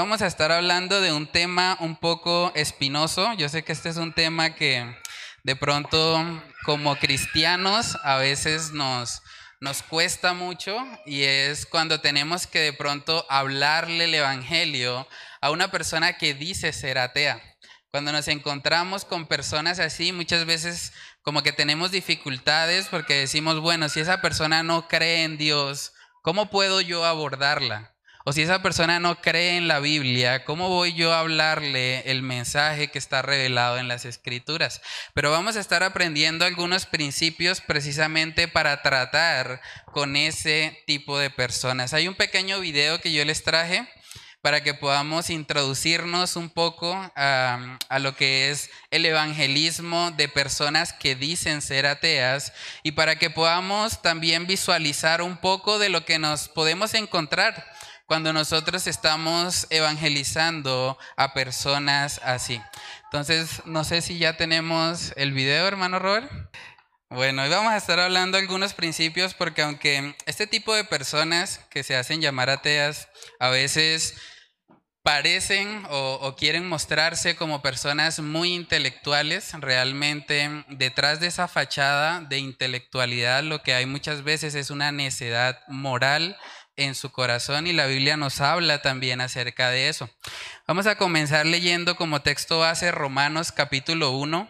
vamos a estar hablando de un tema un poco espinoso. Yo sé que este es un tema que de pronto como cristianos a veces nos, nos cuesta mucho y es cuando tenemos que de pronto hablarle el Evangelio a una persona que dice ser atea. Cuando nos encontramos con personas así, muchas veces como que tenemos dificultades porque decimos, bueno, si esa persona no cree en Dios, ¿cómo puedo yo abordarla? O si esa persona no cree en la Biblia, ¿cómo voy yo a hablarle el mensaje que está revelado en las Escrituras? Pero vamos a estar aprendiendo algunos principios precisamente para tratar con ese tipo de personas. Hay un pequeño video que yo les traje para que podamos introducirnos un poco a, lo que es el evangelismo de personas que dicen ser ateas y para que podamos también visualizar un poco de lo que nos podemos encontrar cuando nosotros estamos evangelizando a personas así. Entonces, no sé si ya tenemos el video, hermano Robert. Bueno, hoy vamos a estar hablando algunos principios porque aunque este tipo de personas que se hacen llamar ateas a veces parecen o, quieren mostrarse como personas muy intelectuales, realmente detrás de esa fachada de intelectualidad lo que hay muchas veces es una necedad moral en su corazón y la Biblia nos habla también acerca de eso. Vamos a comenzar leyendo como texto base Romanos capítulo 1.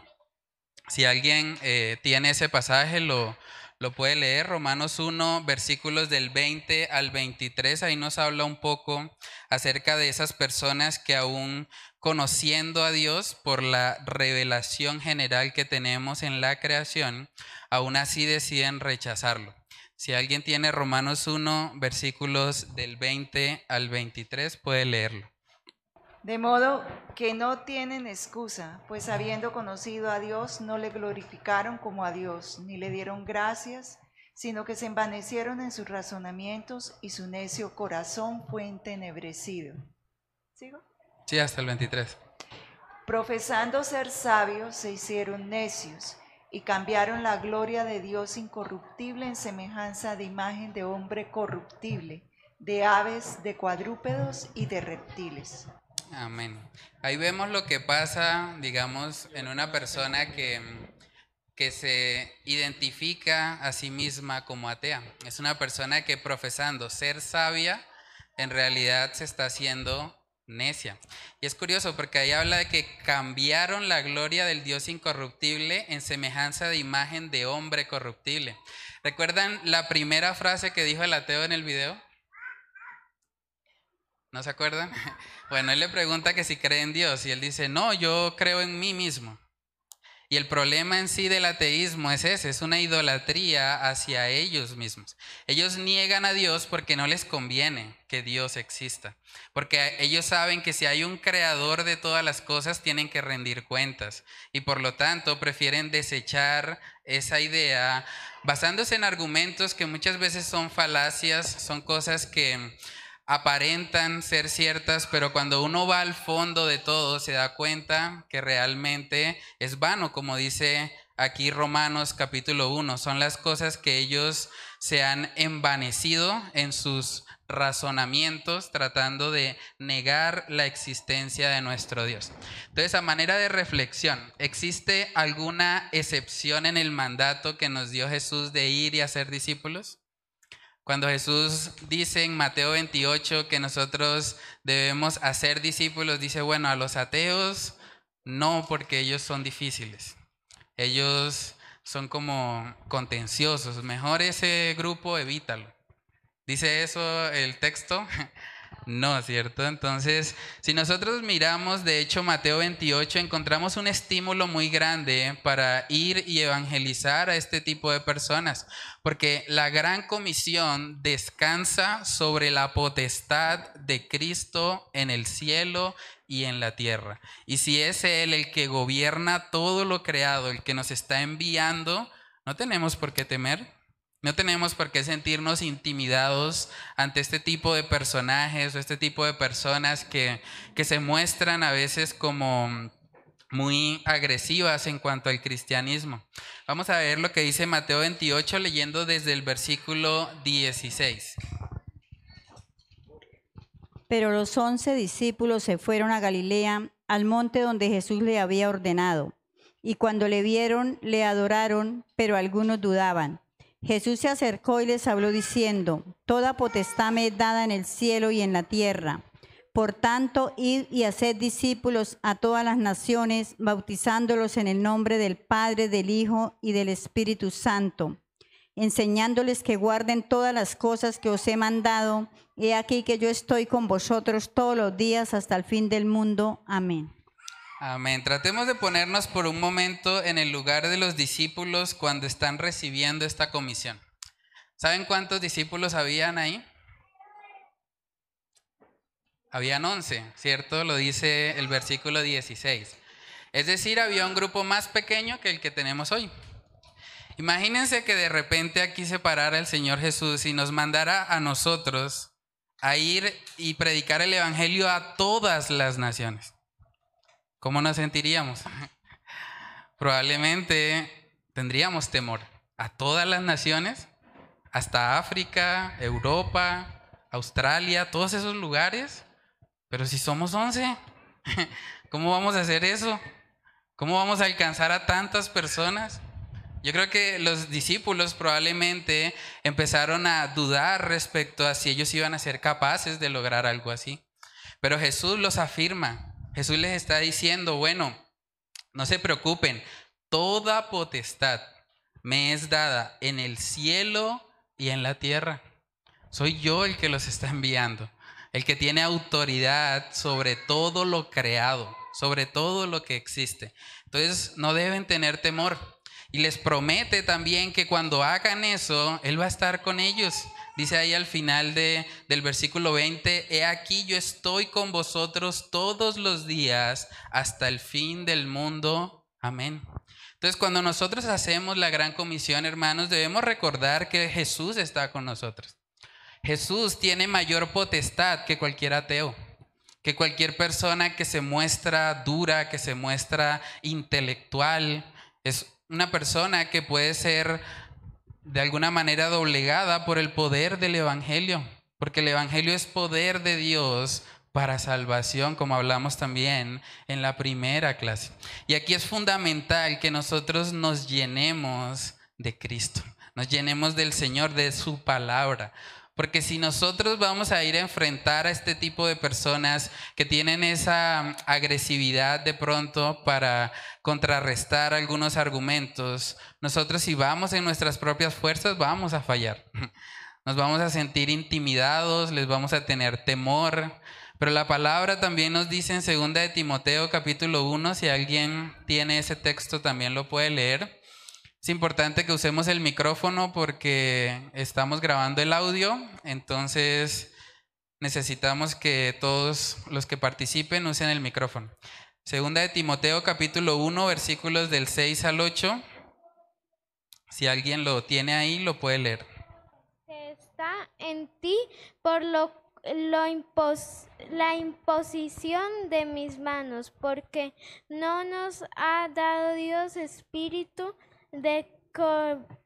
Si alguien eh, tiene ese pasaje, lo, lo puede leer, Romanos 1, versículos del 20 al 23, ahí nos habla un poco acerca de esas personas que aún conociendo a Dios por la revelación general que tenemos en la creación, aún así deciden rechazarlo. Si alguien tiene Romanos 1, versículos del 20 al 23, puede leerlo. De modo que no tienen excusa, pues habiendo conocido a Dios, no le glorificaron como a Dios, ni le dieron gracias, sino que se envanecieron en sus razonamientos y su necio corazón fue entenebrecido. ¿Sigo? Sí, hasta el 23. Profesando ser sabios, se hicieron necios y cambiaron la gloria de Dios incorruptible en semejanza de imagen de hombre corruptible, de aves, de cuadrúpedos y de reptiles. Amén. Ahí vemos lo que pasa, digamos, en una persona que, que se identifica a sí misma como atea. Es una persona que profesando ser sabia, en realidad se está haciendo necia. Y es curioso porque ahí habla de que cambiaron la gloria del Dios incorruptible en semejanza de imagen de hombre corruptible. ¿Recuerdan la primera frase que dijo el ateo en el video? ¿No se acuerdan? Bueno, él le pregunta que si cree en Dios y él dice, no, yo creo en mí mismo. Y el problema en sí del ateísmo es ese, es una idolatría hacia ellos mismos. Ellos niegan a Dios porque no les conviene que Dios exista, porque ellos saben que si hay un creador de todas las cosas tienen que rendir cuentas y por lo tanto prefieren desechar esa idea basándose en argumentos que muchas veces son falacias, son cosas que aparentan ser ciertas, pero cuando uno va al fondo de todo se da cuenta que realmente es vano, como dice aquí Romanos capítulo 1, son las cosas que ellos se han envanecido en sus razonamientos tratando de negar la existencia de nuestro Dios. Entonces, a manera de reflexión, ¿existe alguna excepción en el mandato que nos dio Jesús de ir y hacer discípulos? Cuando Jesús dice en Mateo 28 que nosotros debemos hacer discípulos, dice, bueno, a los ateos no, porque ellos son difíciles. Ellos son como contenciosos. Mejor ese grupo evítalo. Dice eso el texto. No, ¿cierto? Entonces, si nosotros miramos, de hecho, Mateo 28, encontramos un estímulo muy grande para ir y evangelizar a este tipo de personas, porque la gran comisión descansa sobre la potestad de Cristo en el cielo y en la tierra. Y si es Él el que gobierna todo lo creado, el que nos está enviando, no tenemos por qué temer. No tenemos por qué sentirnos intimidados ante este tipo de personajes o este tipo de personas que, que se muestran a veces como muy agresivas en cuanto al cristianismo. Vamos a ver lo que dice Mateo 28 leyendo desde el versículo 16. Pero los once discípulos se fueron a Galilea, al monte donde Jesús le había ordenado. Y cuando le vieron, le adoraron, pero algunos dudaban. Jesús se acercó y les habló diciendo, Toda potestad me es dada en el cielo y en la tierra. Por tanto, id y haced discípulos a todas las naciones, bautizándolos en el nombre del Padre, del Hijo y del Espíritu Santo, enseñándoles que guarden todas las cosas que os he mandado. He aquí que yo estoy con vosotros todos los días hasta el fin del mundo. Amén. Amén. Tratemos de ponernos por un momento en el lugar de los discípulos cuando están recibiendo esta comisión. ¿Saben cuántos discípulos habían ahí? Habían 11, ¿cierto? Lo dice el versículo 16. Es decir, había un grupo más pequeño que el que tenemos hoy. Imagínense que de repente aquí se parara el Señor Jesús y nos mandara a nosotros a ir y predicar el Evangelio a todas las naciones. ¿Cómo nos sentiríamos? Probablemente tendríamos temor a todas las naciones, hasta África, Europa, Australia, todos esos lugares. Pero si somos 11, ¿cómo vamos a hacer eso? ¿Cómo vamos a alcanzar a tantas personas? Yo creo que los discípulos probablemente empezaron a dudar respecto a si ellos iban a ser capaces de lograr algo así. Pero Jesús los afirma Jesús les está diciendo, bueno, no se preocupen, toda potestad me es dada en el cielo y en la tierra. Soy yo el que los está enviando, el que tiene autoridad sobre todo lo creado, sobre todo lo que existe. Entonces no deben tener temor. Y les promete también que cuando hagan eso, Él va a estar con ellos Dice ahí al final de, del versículo 20, he aquí yo estoy con vosotros todos los días hasta el fin del mundo. Amén. Entonces cuando nosotros hacemos la gran comisión, hermanos, debemos recordar que Jesús está con nosotros. Jesús tiene mayor potestad que cualquier ateo, que cualquier persona que se muestra dura, que se muestra intelectual. Es una persona que puede ser de alguna manera doblegada por el poder del Evangelio, porque el Evangelio es poder de Dios para salvación, como hablamos también en la primera clase. Y aquí es fundamental que nosotros nos llenemos de Cristo, nos llenemos del Señor, de su palabra. Porque si nosotros vamos a ir a enfrentar a este tipo de personas que tienen esa agresividad de pronto para contrarrestar algunos argumentos, nosotros si vamos en nuestras propias fuerzas vamos a fallar. Nos vamos a sentir intimidados, les vamos a tener temor. Pero la palabra también nos dice en 2 de Timoteo capítulo 1, si alguien tiene ese texto también lo puede leer. Es importante que usemos el micrófono porque estamos grabando el audio, entonces necesitamos que todos los que participen usen el micrófono. Segunda de Timoteo capítulo 1 versículos del 6 al 8. Si alguien lo tiene ahí, lo puede leer. Está en ti por lo, la imposición de mis manos, porque no nos ha dado Dios espíritu de,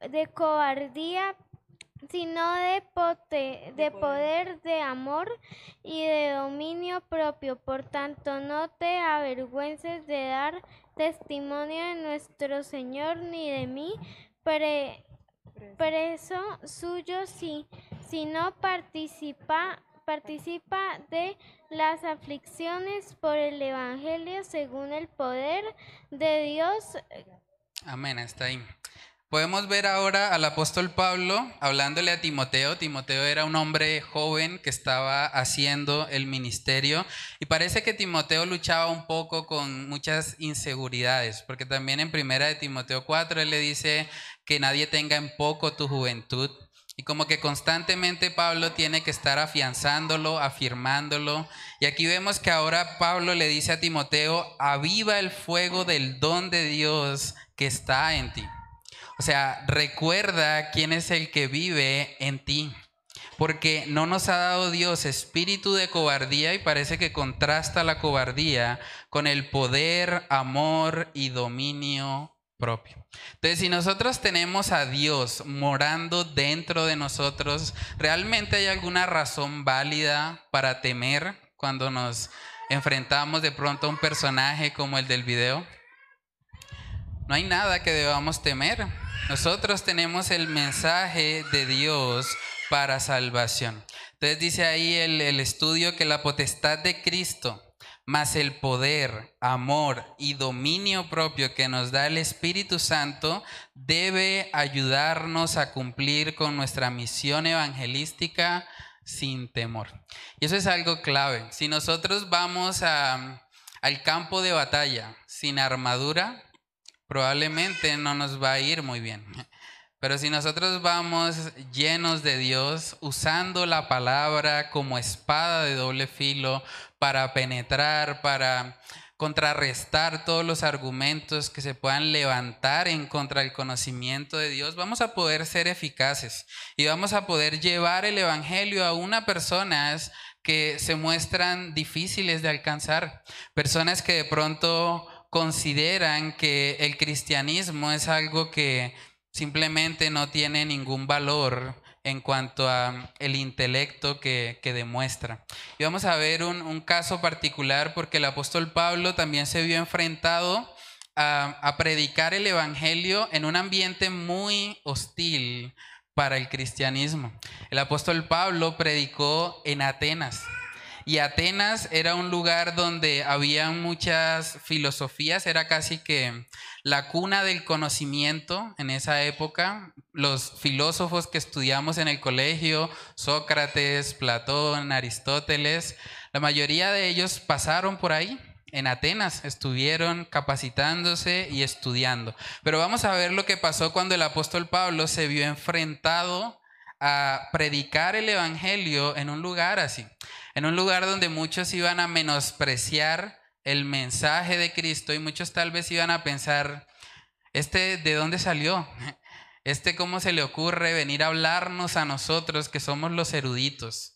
de cobardía, sino de, de poder, de amor y de dominio propio. Por tanto, no te avergüences de dar testimonio de nuestro Señor ni de mí, preso suyo, si, no participa, participa de las aflicciones por el Evangelio según el poder de Dios Amén, está ahí. Podemos ver ahora al apóstol Pablo hablándole a Timoteo. Timoteo era un hombre joven que estaba haciendo el ministerio y parece que Timoteo luchaba un poco con muchas inseguridades, porque también en primera de Timoteo 4 él le dice que nadie tenga en poco tu juventud. Y como que constantemente Pablo tiene que estar afianzándolo, afirmándolo. Y aquí vemos que ahora Pablo le dice a Timoteo, aviva el fuego del don de Dios que está en ti. O sea, recuerda quién es el que vive en ti. Porque no nos ha dado Dios espíritu de cobardía y parece que contrasta la cobardía con el poder, amor y dominio propio. Entonces, si nosotros tenemos a Dios morando dentro de nosotros, ¿realmente hay alguna razón válida para temer? cuando nos enfrentamos de pronto a un personaje como el del video. No hay nada que debamos temer. Nosotros tenemos el mensaje de Dios para salvación. Entonces dice ahí el, el estudio que la potestad de Cristo más el poder, amor y dominio propio que nos da el Espíritu Santo debe ayudarnos a cumplir con nuestra misión evangelística sin temor. Y eso es algo clave. Si nosotros vamos al campo de batalla sin armadura, probablemente no nos va a ir muy bien. Pero si nosotros vamos llenos de Dios, usando la palabra como espada de doble filo para penetrar, para contrarrestar todos los argumentos que se puedan levantar en contra del conocimiento de Dios, vamos a poder ser eficaces y vamos a poder llevar el Evangelio a una personas que se muestran difíciles de alcanzar, personas que de pronto consideran que el cristianismo es algo que simplemente no tiene ningún valor en cuanto a el intelecto que, demuestra. Y vamos a ver un, un, caso particular porque el apóstol Pablo también se vio enfrentado a, a predicar el Evangelio en un ambiente muy hostil para el cristianismo. El apóstol Pablo predicó en Atenas. Y Atenas era un lugar donde había muchas filosofías, era casi que la cuna del conocimiento en esa época. Los filósofos que estudiamos en el colegio, Sócrates, Platón, Aristóteles, la mayoría de ellos pasaron por ahí. En Atenas estuvieron capacitándose y estudiando. Pero vamos a ver lo que pasó cuando el apóstol Pablo se vio enfrentado a predicar el Evangelio en un lugar así en un lugar donde muchos iban a menospreciar el mensaje de Cristo y muchos tal vez iban a pensar, ¿este de dónde salió? ¿Este cómo se le ocurre venir a hablarnos a nosotros que somos los eruditos?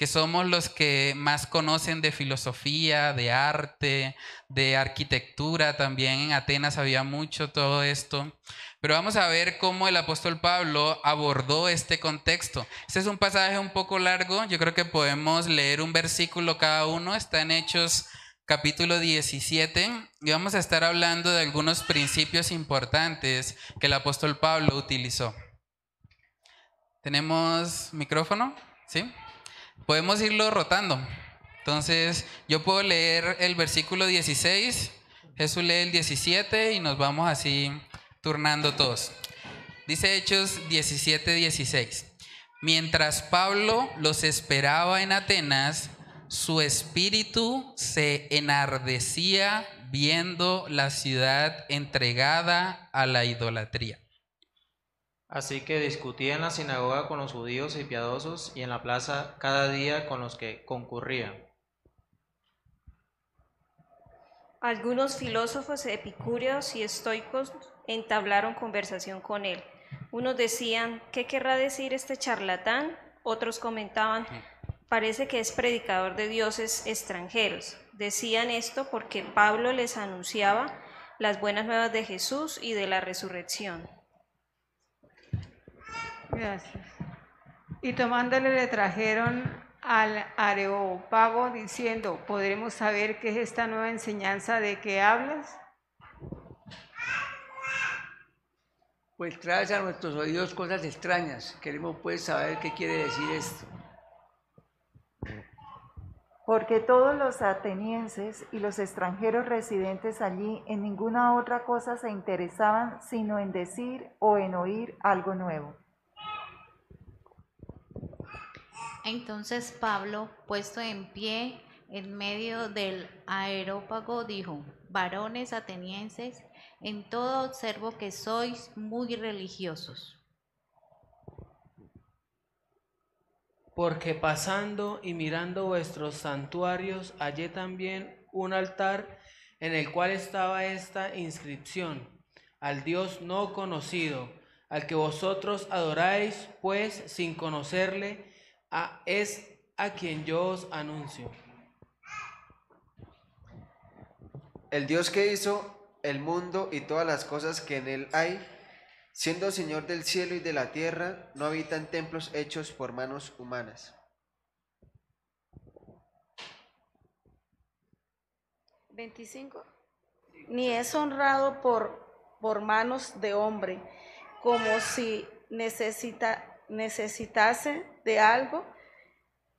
que somos los que más conocen de filosofía, de arte, de arquitectura, también en Atenas había mucho todo esto. Pero vamos a ver cómo el apóstol Pablo abordó este contexto. Este es un pasaje un poco largo, yo creo que podemos leer un versículo cada uno, está en Hechos capítulo 17 y vamos a estar hablando de algunos principios importantes que el apóstol Pablo utilizó. ¿Tenemos micrófono? ¿Sí? Podemos irlo rotando. Entonces, yo puedo leer el versículo 16, Jesús lee el 17 y nos vamos así turnando todos. Dice Hechos 17, 16. Mientras Pablo los esperaba en Atenas, su espíritu se enardecía viendo la ciudad entregada a la idolatría. Así que discutía en la sinagoga con los judíos y piadosos y en la plaza cada día con los que concurrían. Algunos filósofos epicúreos y estoicos entablaron conversación con él. Unos decían, ¿qué querrá decir este charlatán? Otros comentaban, parece que es predicador de dioses extranjeros. Decían esto porque Pablo les anunciaba las buenas nuevas de Jesús y de la resurrección. Gracias. Y tomándole le trajeron al Areópago diciendo, ¿podremos saber qué es esta nueva enseñanza de que hablas? Pues traes a nuestros oídos cosas extrañas. Queremos pues saber qué quiere decir esto. Porque todos los atenienses y los extranjeros residentes allí en ninguna otra cosa se interesaban sino en decir o en oír algo nuevo. Entonces Pablo, puesto en pie en medio del aerópago, dijo, varones atenienses, en todo observo que sois muy religiosos. Porque pasando y mirando vuestros santuarios, hallé también un altar en el cual estaba esta inscripción, al Dios no conocido, al que vosotros adoráis, pues sin conocerle, es a quien yo os anuncio. El Dios que hizo el mundo y todas las cosas que en él hay, siendo Señor del cielo y de la tierra, no habita en templos hechos por manos humanas. 25. Ni es honrado por, por manos de hombre, como si necesita, necesitase de algo.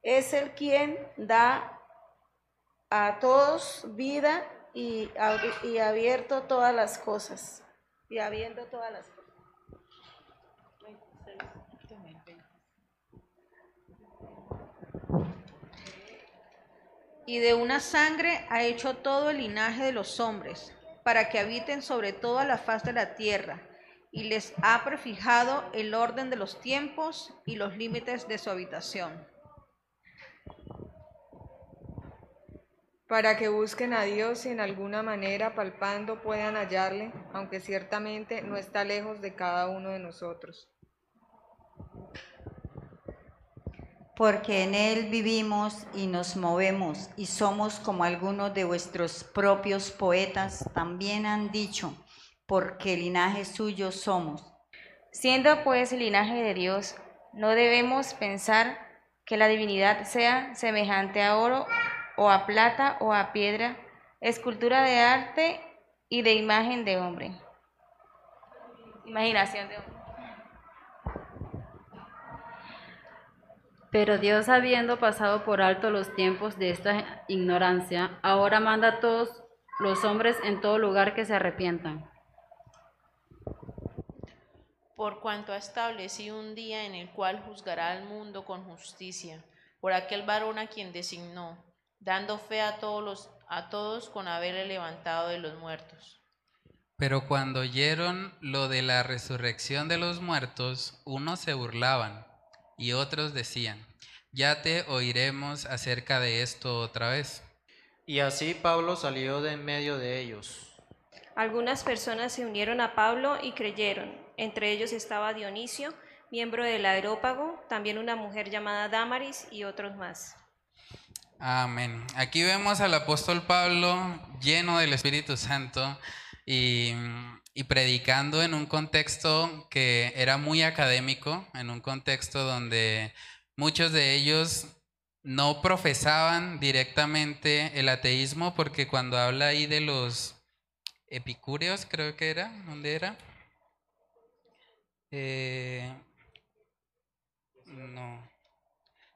Es el quien da a todos vida y, ab- y abierto todas las cosas. Y habiendo todas las cosas. Y de una sangre ha hecho todo el linaje de los hombres, para que habiten sobre toda la faz de la tierra, y les ha prefijado el orden de los tiempos y los límites de su habitación. Para que busquen a Dios y en alguna manera palpando puedan hallarle, aunque ciertamente no está lejos de cada uno de nosotros. Porque en Él vivimos y nos movemos y somos como algunos de vuestros propios poetas también han dicho, porque linaje suyo somos. Siendo pues el linaje de Dios, no debemos pensar que la divinidad sea semejante a oro o a plata o a piedra, escultura de arte y de imagen de hombre. Imaginación de hombre. Pero Dios, habiendo pasado por alto los tiempos de esta ignorancia, ahora manda a todos los hombres en todo lugar que se arrepientan. por cuanto ha establecido un día en el cual juzgará al mundo con justicia, por aquel varón a quien designó, dando fe a todos, los, a todos con haberle levantado de los muertos. Pero cuando oyeron lo de la resurrección de los muertos, unos se burlaban y otros decían, ya te oiremos acerca de esto otra vez. Y así Pablo salió de en medio de ellos. Algunas personas se unieron a Pablo y creyeron. Entre ellos estaba Dionisio, miembro del Areópago, también una mujer llamada Damaris y otros más. Amén. Aquí vemos al apóstol Pablo lleno del Espíritu Santo y, predicando en un contexto que era muy académico, en un contexto donde muchos de ellos no profesaban directamente el ateísmo, porque cuando habla ahí de los epicúreos, creo que era, ¿dónde era? Eh, no.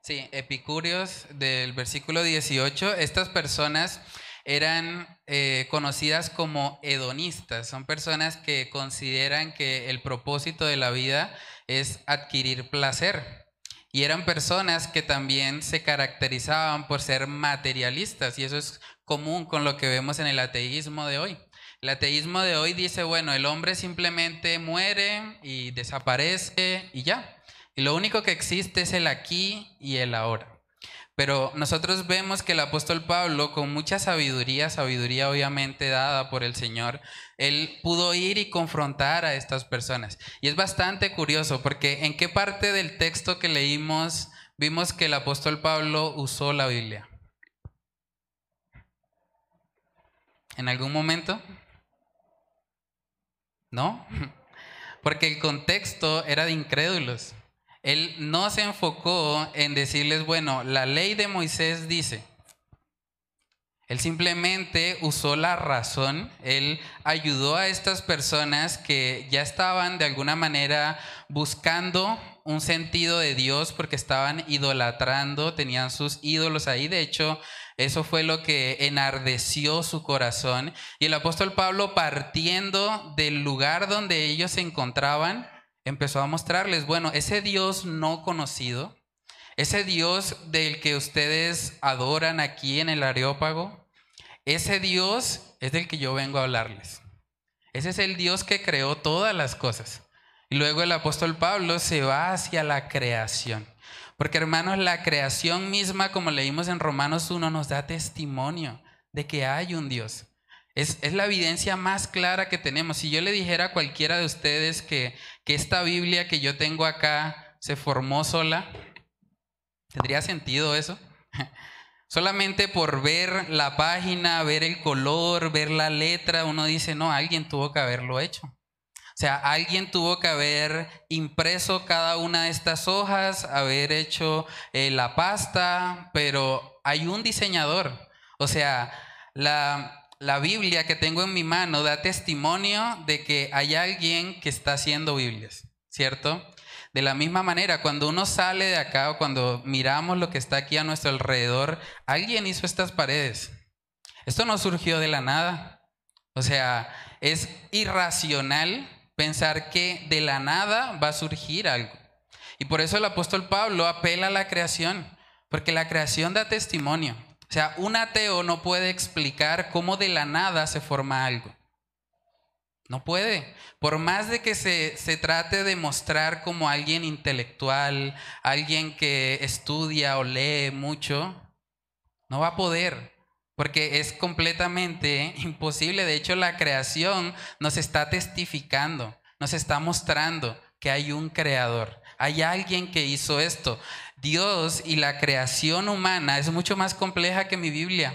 Sí, epicúreos del versículo 18, estas personas eran eh, conocidas como hedonistas, son personas que consideran que el propósito de la vida es adquirir placer. Y eran personas que también se caracterizaban por ser materialistas, y eso es común con lo que vemos en el ateísmo de hoy. El ateísmo de hoy dice, bueno, el hombre simplemente muere y desaparece y ya. Y lo único que existe es el aquí y el ahora. Pero nosotros vemos que el apóstol Pablo, con mucha sabiduría, sabiduría obviamente dada por el Señor, él pudo ir y confrontar a estas personas. Y es bastante curioso porque en qué parte del texto que leímos vimos que el apóstol Pablo usó la Biblia. ¿En algún momento? ¿No? Porque el contexto era de incrédulos. Él no se enfocó en decirles, bueno, la ley de Moisés dice. Él simplemente usó la razón, él ayudó a estas personas que ya estaban de alguna manera buscando un sentido de Dios porque estaban idolatrando, tenían sus ídolos ahí. De hecho, eso fue lo que enardeció su corazón. Y el apóstol Pablo, partiendo del lugar donde ellos se encontraban, empezó a mostrarles, bueno, ese Dios no conocido, ese Dios del que ustedes adoran aquí en el Areópago, ese Dios es del que yo vengo a hablarles. Ese es el Dios que creó todas las cosas. Y luego el apóstol Pablo se va hacia la creación. Porque hermanos, la creación misma, como leímos en Romanos 1, nos da testimonio de que hay un Dios. Es, es, la evidencia más clara que tenemos. Si yo le dijera a cualquiera de ustedes que, que esta Biblia que yo tengo acá se formó sola, ¿tendría sentido eso? Solamente por ver la página, ver el color, ver la letra, uno dice, no, alguien tuvo que haberlo hecho. O sea, alguien tuvo que haber impreso cada una de estas hojas, haber hecho eh, la pasta, pero hay un diseñador. O sea, la, la Biblia que tengo en mi mano da testimonio de que hay alguien que está haciendo Biblias, ¿cierto? De la misma manera, cuando uno sale de acá o cuando miramos lo que está aquí a nuestro alrededor, alguien hizo estas paredes. Esto no surgió de la nada. O sea, es irracional pensar que de la nada va a surgir algo. Y por eso el apóstol Pablo apela a la creación, porque la creación da testimonio. Sea, un ateo no puede explicar cómo de la nada se forma algo. No puede. Por más de que se, se, trate de mostrar como alguien intelectual, alguien que estudia o lee mucho, no va a poder. Porque es completamente imposible. De hecho, la creación nos está testificando, nos está mostrando que hay un creador. Hay alguien que hizo esto. Dios y la creación humana es mucho más compleja que mi Biblia.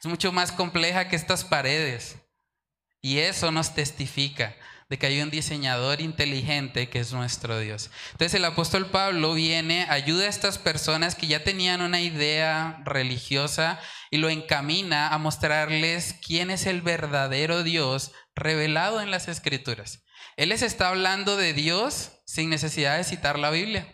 Es mucho más compleja que estas paredes. Y eso nos testifica de que hay un diseñador inteligente que es nuestro Dios. Entonces el apóstol Pablo viene, ayuda a estas personas que ya tenían una idea religiosa y lo encamina a mostrarles quién es el verdadero Dios revelado en las escrituras. Él les está hablando de Dios sin necesidad de citar la Biblia.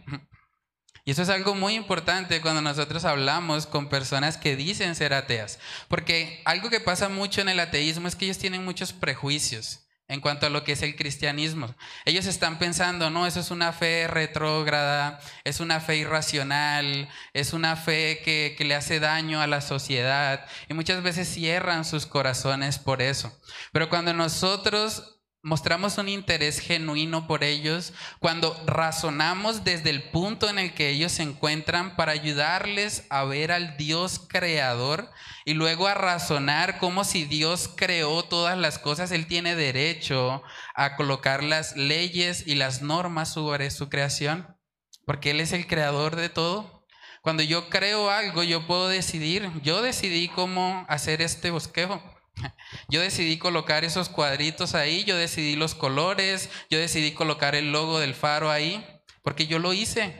Y eso es algo muy importante cuando nosotros hablamos con personas que dicen ser ateas. Porque algo que pasa mucho en el ateísmo es que ellos tienen muchos prejuicios en cuanto a lo que es el cristianismo. Ellos están pensando, no, eso es una fe retrógrada, es una fe irracional, es una fe que, que, le hace daño a la sociedad y muchas veces cierran sus corazones por eso. Pero cuando nosotros mostramos un interés genuino por ellos, cuando razonamos desde el punto en el que ellos se encuentran para ayudarles a ver al Dios creador y luego a razonar como si Dios creó todas las cosas, Él tiene derecho a colocar las leyes y las normas sobre su creación, porque Él es el creador de todo. Cuando yo creo algo, yo puedo decidir, yo decidí cómo hacer este bosquejo. Yo decidí colocar esos cuadritos ahí, yo decidí los colores, yo decidí colocar el logo del faro ahí, porque yo lo hice.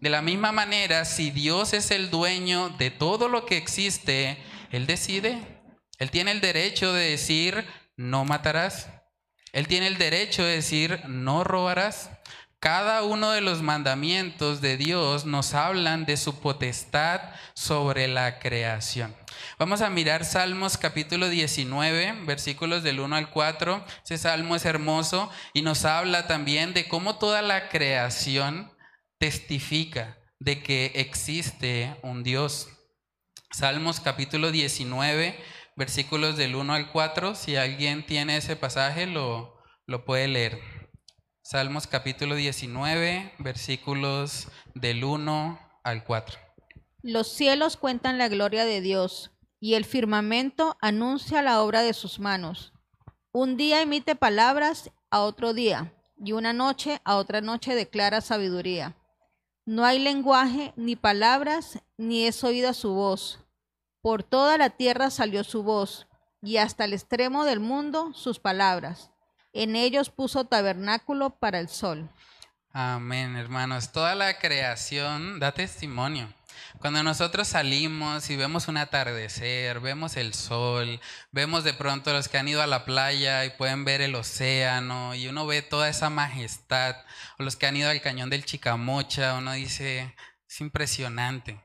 De la misma manera, si Dios es el dueño de todo lo que existe, Él decide. Él tiene el derecho de decir, no matarás. Él tiene el derecho de decir, no robarás. Cada uno de los mandamientos de Dios nos hablan de su potestad sobre la creación. Vamos a mirar Salmos capítulo 19, versículos del 1 al 4. Ese salmo es hermoso y nos habla también de cómo toda la creación testifica de que existe un Dios. Salmos capítulo 19, versículos del 1 al 4. Si alguien tiene ese pasaje, lo, lo puede leer. Salmos capítulo 19, versículos del 1 al 4. Los cielos cuentan la gloria de Dios y el firmamento anuncia la obra de sus manos. Un día emite palabras a otro día y una noche a otra noche declara sabiduría. No hay lenguaje ni palabras ni es oída su voz. Por toda la tierra salió su voz y hasta el extremo del mundo sus palabras. En ellos puso tabernáculo para el sol. Amén, hermanos. Toda la creación da testimonio. Cuando nosotros salimos y vemos un atardecer, vemos el sol, vemos de pronto los que han ido a la playa y pueden ver el océano y uno ve toda esa majestad, o los que han ido al cañón del Chicamocha, uno dice, es impresionante.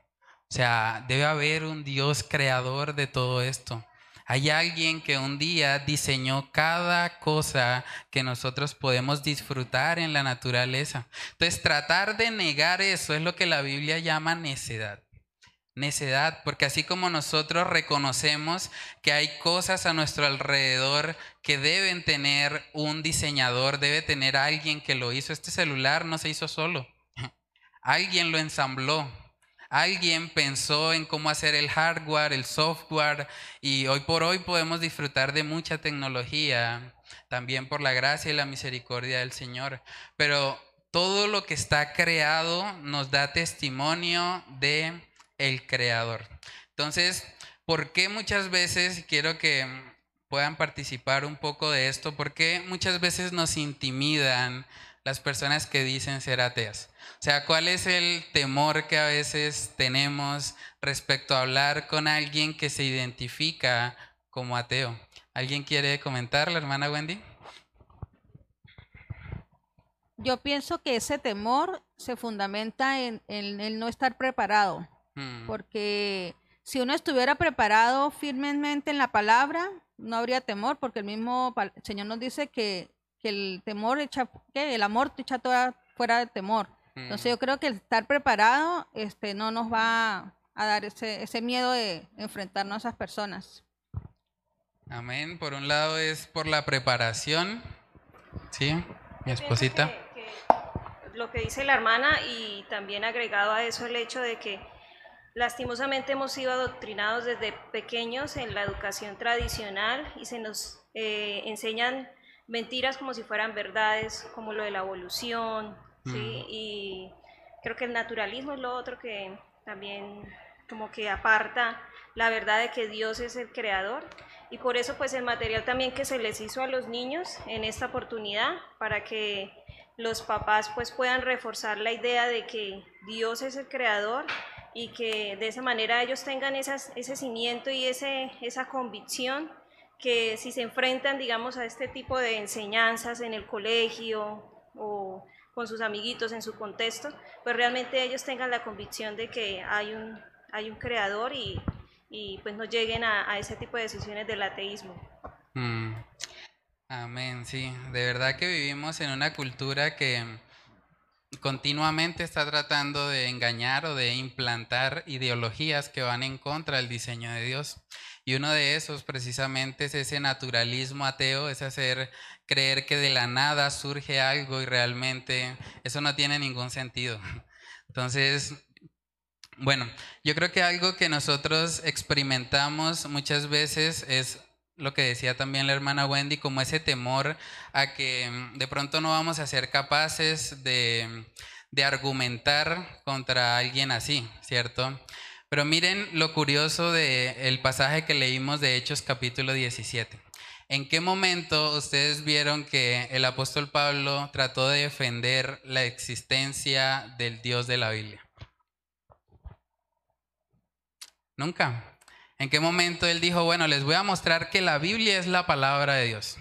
O sea, debe haber un Dios creador de todo esto. Hay alguien que un día diseñó cada cosa que nosotros podemos disfrutar en la naturaleza. Entonces, tratar de negar eso es lo que la Biblia llama necedad. Necedad, porque así como nosotros reconocemos que hay cosas a nuestro alrededor que deben tener un diseñador, debe tener alguien que lo hizo. Este celular no se hizo solo. Alguien lo ensambló, Alguien pensó en cómo hacer el hardware, el software y hoy por hoy podemos disfrutar de mucha tecnología, también por la gracia y la misericordia del Señor. Pero todo lo que está creado nos da testimonio de el creador. Entonces, ¿por qué muchas veces quiero que puedan participar un poco de esto? ¿Por qué muchas veces nos intimidan las personas que dicen ser ateas? O sea, ¿cuál es el temor que a veces tenemos respecto a hablar con alguien que se identifica como ateo. ¿Alguien quiere comentar, la hermana Wendy? Yo pienso que ese temor se fundamenta en, en el no estar preparado, Mm, porque si uno estuviera preparado firmemente en la palabra, no habría temor, porque el mismo Señor nos dice que, que el temor echa, que el amor te echa toda fuera de temor. Entonces mm. yo creo que el estar preparado este, no nos va a dar ese, ese miedo de enfrentarnos a esas personas. Amén. Por un lado es por la preparación. Sí, mi esposita. lo que dice la hermana y también agregado a eso el hecho de que lastimosamente hemos sido adoctrinados desde pequeños en la educación tradicional y se nos eh, enseñan mentiras como si fueran verdades, como lo de la evolución, ¿sí? Mm. Y creo que el naturalismo es lo otro que también como que aparta la verdad de que Dios es el creador y por eso pues el material también que se les hizo a los niños en esta oportunidad para que los papás pues puedan reforzar la idea de que Dios es el creador y que de esa manera ellos tengan esas, ese cimiento y ese, esa convicción que si se enfrentan digamos a este tipo de enseñanzas en el colegio o con sus amiguitos en su contexto, pues realmente ellos tengan la convicción de que hay un, hay un creador y, y pues no lleguen a, a ese tipo de decisiones del ateísmo. Mm. Amén, sí. De verdad que vivimos en una cultura que continuamente está tratando de engañar o de implantar ideologías que van en contra del diseño de Dios. Y uno de esos precisamente es ese naturalismo ateo, es hacer creer que de la nada surge algo y realmente eso no tiene ningún sentido. Entonces, bueno, yo creo que algo que nosotros experimentamos muchas veces es lo que decía también la hermana Wendy, como ese temor a que mm, de pronto no vamos a ser capaces de, de argumentar contra alguien así, ¿cierto? Pero miren lo curioso del pasaje que leímos de Hechos capítulo 17. ¿En qué momento ustedes vieron que el apóstol Pablo trató de defender la existencia del Dios de la Biblia? Nunca. ¿En qué momento él dijo, bueno, les voy a mostrar que la Biblia es la palabra de Dios?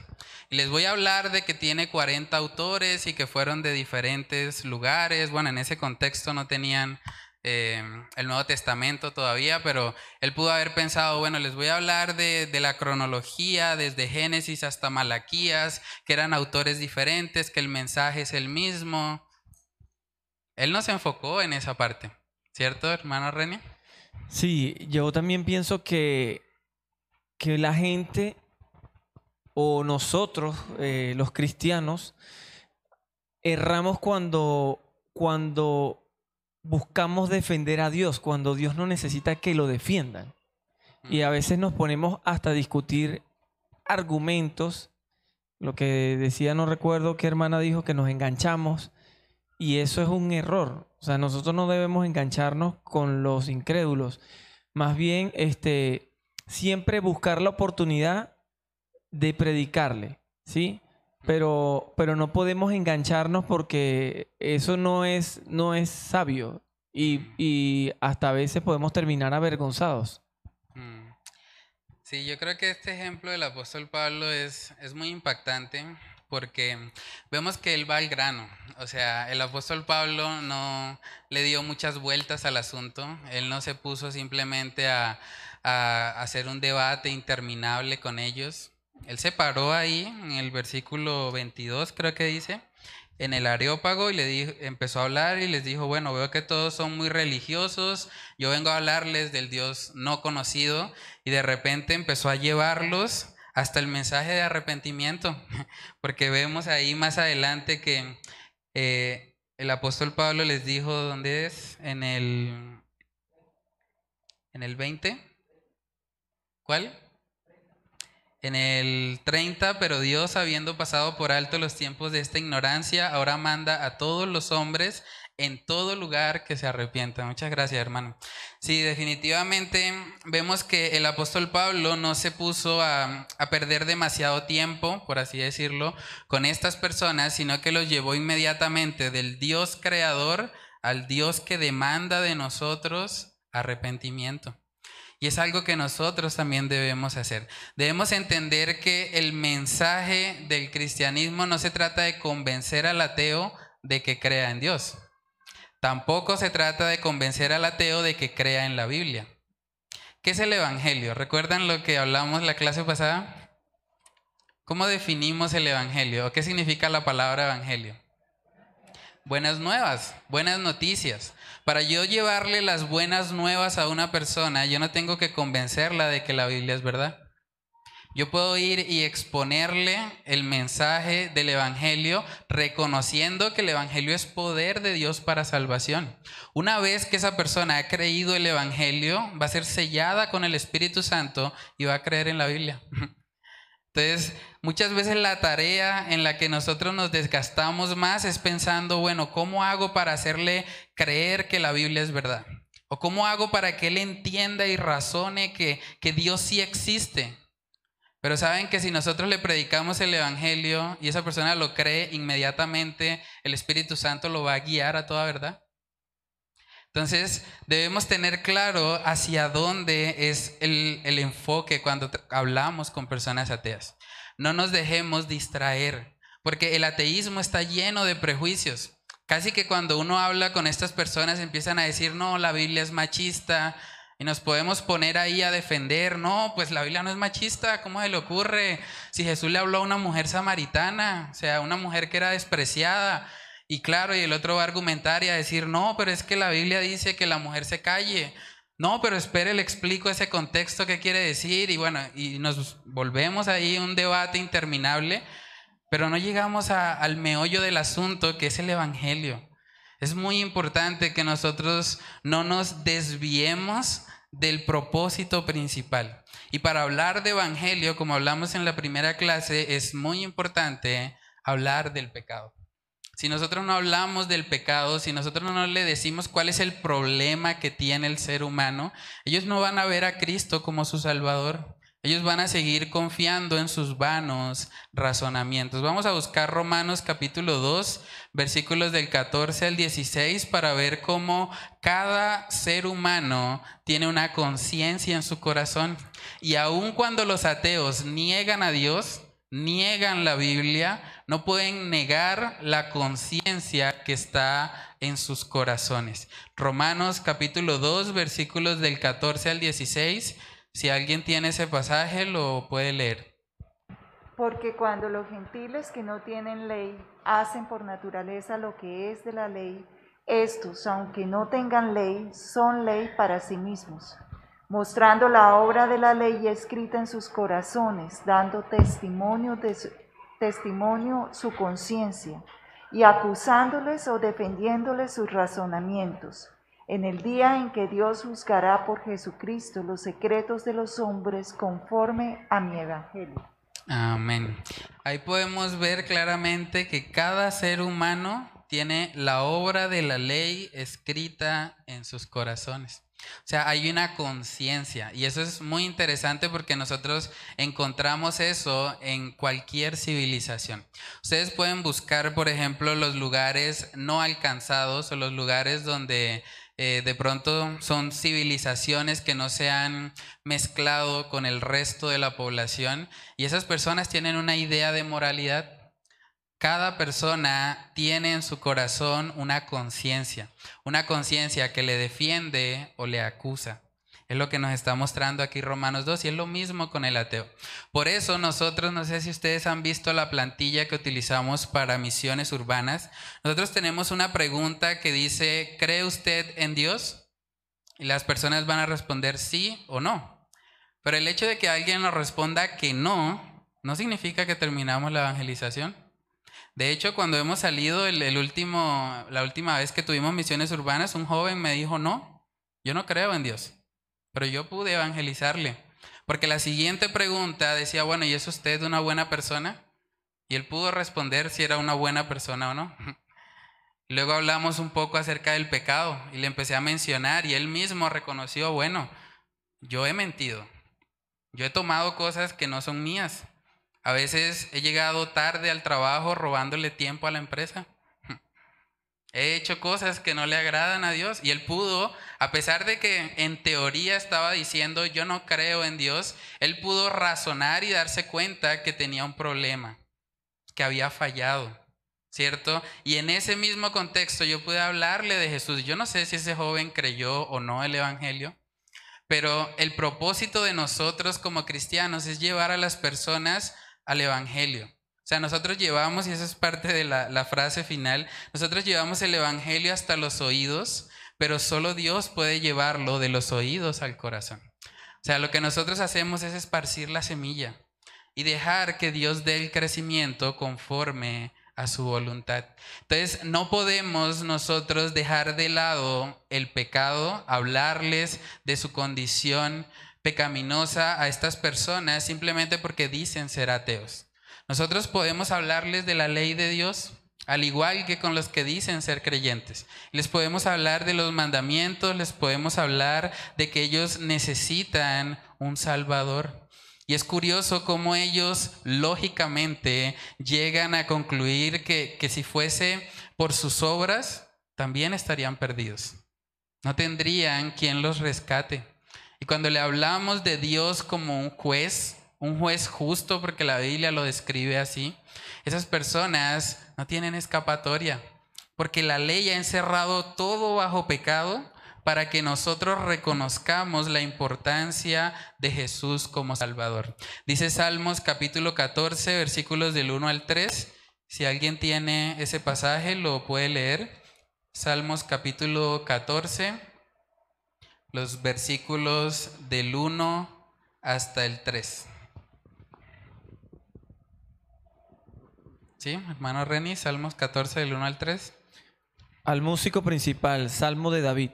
Y les voy a hablar de que tiene 40 autores y que fueron de diferentes lugares. Bueno, en ese contexto no tenían eh, el Nuevo Testamento todavía, pero él pudo haber pensado, bueno, les voy a hablar de, de la cronología desde Génesis hasta Malaquías, que eran autores diferentes, que el mensaje es el mismo. Él no se enfocó en esa parte, ¿cierto, hermano René? Sí, yo también pienso que, que la gente o nosotros, eh, los cristianos, erramos cuando, cuando buscamos defender a Dios, cuando Dios no necesita que lo defiendan. Y a veces nos ponemos hasta discutir argumentos, lo que decía, no recuerdo qué hermana dijo, que nos enganchamos, y eso es un error. O sea, nosotros no debemos engancharnos con los incrédulos. Más bien, este, siempre buscar la oportunidad de predicarle, ¿sí? Pero, pero no podemos engancharnos porque eso no es, no es sabio y, y hasta a veces podemos terminar avergonzados. Mm. Sí, yo creo que este ejemplo del apóstol Pablo es, es muy impactante porque vemos que él va al grano. O sea, el apóstol Pablo no le dio muchas vueltas al asunto. Él no se puso simplemente a, a hacer un debate interminable con ellos. Él se paró ahí en el versículo 22, creo que dice, en el Areópago y le dijo, empezó a hablar y les dijo, bueno, veo que todos son muy religiosos, yo vengo a hablarles del Dios no conocido y de repente empezó a llevarlos hasta el mensaje de arrepentimiento, porque vemos ahí más adelante que eh, el apóstol Pablo les dijo, ¿dónde es? En el, en el 20. ¿Cuál? En el 30, pero Dios, habiendo pasado por alto los tiempos de esta ignorancia, ahora manda a todos los hombres en todo lugar que se arrepientan. Muchas gracias, hermano. Sí, definitivamente vemos que el apóstol Pablo no se puso a, a, perder demasiado tiempo, por así decirlo, con estas personas, sino que los llevó inmediatamente del Dios creador al Dios que demanda de nosotros arrepentimiento. Y es algo que nosotros también debemos hacer. Debemos entender que el mensaje del cristianismo no se trata de convencer al ateo de que crea en Dios. Tampoco se trata de convencer al ateo de que crea en la Biblia. ¿Qué es el Evangelio? ¿Recuerdan lo que hablamos la clase pasada? ¿Cómo definimos el Evangelio? ¿O qué significa la palabra Evangelio? Buenas nuevas, buenas noticias. Para yo llevarle las buenas nuevas a una persona, yo no tengo que convencerla de que la Biblia es verdad. Yo puedo ir y exponerle el mensaje del Evangelio reconociendo que el Evangelio es poder de Dios para salvación. Una vez que esa persona ha creído el Evangelio, va a ser sellada con el Espíritu Santo y va a creer en la Biblia. Entonces, muchas veces la tarea en la que nosotros nos desgastamos más es pensando, bueno, ¿cómo hago para hacerle creer que la Biblia es verdad? ¿O cómo hago para que él entienda y razone que, que Dios sí existe? Pero saben que si nosotros le predicamos el Evangelio y esa persona lo cree, inmediatamente el Espíritu Santo lo va a guiar a toda verdad. Entonces debemos tener claro hacia dónde es el, el enfoque cuando hablamos con personas ateas. No nos dejemos distraer, porque el ateísmo está lleno de prejuicios. Casi que cuando uno habla con estas personas empiezan a decir, no, la Biblia es machista, y nos podemos poner ahí a defender, no, pues la Biblia no es machista, ¿cómo se le ocurre? Si Jesús le habló a una mujer samaritana, o sea, una mujer que era despreciada, y claro, y el otro va a argumentar y a decir, no, pero es que la Biblia dice que la mujer se calle. No, pero espere, le explico ese contexto que quiere decir, y bueno, y nos volvemos ahí un debate interminable, pero no llegamos al meollo del asunto, que es el Evangelio. Es muy importante que nosotros no nos desviemos del propósito principal. Y para hablar de evangelio, como hablamos en la primera clase, es muy importante hablar del pecado. Si nosotros no hablamos del pecado, si nosotros no le decimos cuál es el problema que tiene el ser humano, ellos no van a ver a Cristo como su Salvador. Ellos van a seguir confiando en sus vanos razonamientos. Vamos a buscar Romanos capítulo 2, versículos del 14 al 16 para ver cómo cada ser humano tiene una conciencia en su corazón. Y aun cuando los ateos niegan a Dios, niegan la Biblia, no pueden negar la conciencia que está en sus corazones. Romanos capítulo 2, versículos del 14 al 16 si alguien tiene ese pasaje, lo puede leer. Porque cuando los gentiles que no tienen ley hacen por naturaleza lo que es de la ley, estos, aunque no tengan ley, son ley para sí mismos, mostrando la obra de la ley escrita en sus corazones, dando testimonio de su, testimonio su conciencia y acusándoles o defendiéndoles sus razonamientos en el día en que Dios juzgará por Jesucristo los secretos de los hombres conforme a mi evangelio. Amén. Ahí podemos ver claramente que cada ser humano tiene la obra de la ley escrita en sus corazones. O sea, hay una conciencia y eso es muy interesante porque nosotros encontramos eso en cualquier civilización. Ustedes pueden buscar, por ejemplo, los lugares no alcanzados o los lugares donde eh, de pronto son civilizaciones que no se han mezclado con el resto de la población y esas personas tienen una idea de moralidad. Cada persona tiene en su corazón una conciencia, una conciencia que le defiende o le acusa. Es lo que nos está mostrando aquí Romanos 2 y es lo mismo con el ateo. Por eso nosotros, no sé si ustedes han visto la plantilla que utilizamos para misiones urbanas, nosotros tenemos una pregunta que dice, ¿cree usted en Dios? Y las personas van a responder sí o no. Pero el hecho de que alguien nos responda que no, no significa que terminamos la evangelización. De hecho, cuando hemos salido la última vez que tuvimos misiones urbanas, un joven me dijo, no, yo no creo en Dios. Pero yo pude evangelizarle. Porque la siguiente pregunta decía, bueno, ¿y es usted una buena persona? Y él pudo responder si era una buena persona o no. Luego hablamos un poco acerca del pecado y le empecé a mencionar y él mismo reconoció, bueno, yo he mentido. Yo he tomado cosas que no son mías. A veces he llegado tarde al trabajo robándole tiempo a la empresa. He hecho cosas que no le agradan a Dios. Y él pudo, a pesar de que en teoría estaba diciendo yo no creo en Dios, él pudo razonar y darse cuenta que tenía un problema, que había fallado. ¿Cierto? Y en ese mismo contexto yo pude hablarle de Jesús. Yo no sé si ese joven creyó o no el Evangelio, pero el propósito de nosotros como cristianos es llevar a las personas al Evangelio. O sea, nosotros llevamos, y esa es parte de la, la frase final, nosotros llevamos el Evangelio hasta los oídos, pero solo Dios puede llevarlo de los oídos al corazón. O sea, lo que nosotros hacemos es esparcir la semilla y dejar que Dios dé el crecimiento conforme a su voluntad. Entonces, no podemos nosotros dejar de lado el pecado, hablarles de su condición pecaminosa a estas personas simplemente porque dicen ser ateos. Nosotros podemos hablarles de la ley de Dios, al igual que con los que dicen ser creyentes. Les podemos hablar de los mandamientos, les podemos hablar de que ellos necesitan un Salvador. Y es curioso cómo ellos lógicamente llegan a concluir que, que, si fuese por sus obras, también estarían perdidos. No tendrían quien los rescate. Y cuando le hablamos de Dios como un juez, un juez justo, porque la Biblia lo describe así, esas personas no tienen escapatoria, porque la ley ha encerrado todo bajo pecado para que nosotros reconozcamos la importancia de Jesús como Salvador. Dice Salmos capítulo 14, versículos del 1 al 3. Si alguien tiene ese pasaje, lo puede leer. Salmos capítulo 14, los versículos del 1 hasta el 3. ¿Sí, hermano Reni? Salmos 14, del 1 al 3. Al músico principal, Salmo de David.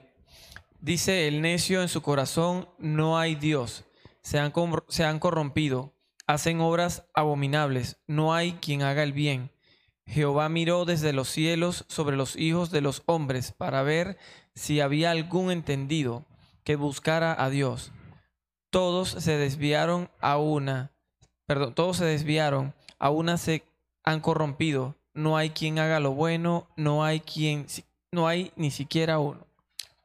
Dice el necio en su corazón, no hay Dios, se han, se han, corrompido, hacen obras abominables, no hay quien haga el bien. Jehová miró desde los cielos sobre los hijos de los hombres para ver si había algún entendido que buscara a Dios. Todos se desviaron a una, perdón, todos se desviaron, a una se han corrompido, no hay quien haga lo bueno, no hay quien, no hay ni siquiera uno.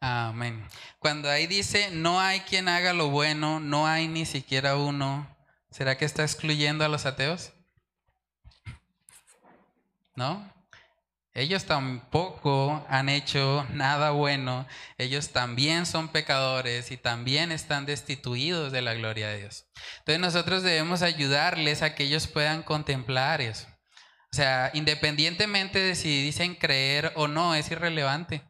Amén. Cuando ahí dice, no hay quien haga lo bueno, no hay ni siquiera uno, ¿será que está excluyendo a los ateos? ¿No? Ellos tampoco han hecho nada bueno, ellos también son pecadores y también están destituidos de la gloria de Dios. Entonces nosotros debemos ayudarles a que ellos puedan contemplar eso. O sea, independientemente de si dicen creer o no, es irrelevante.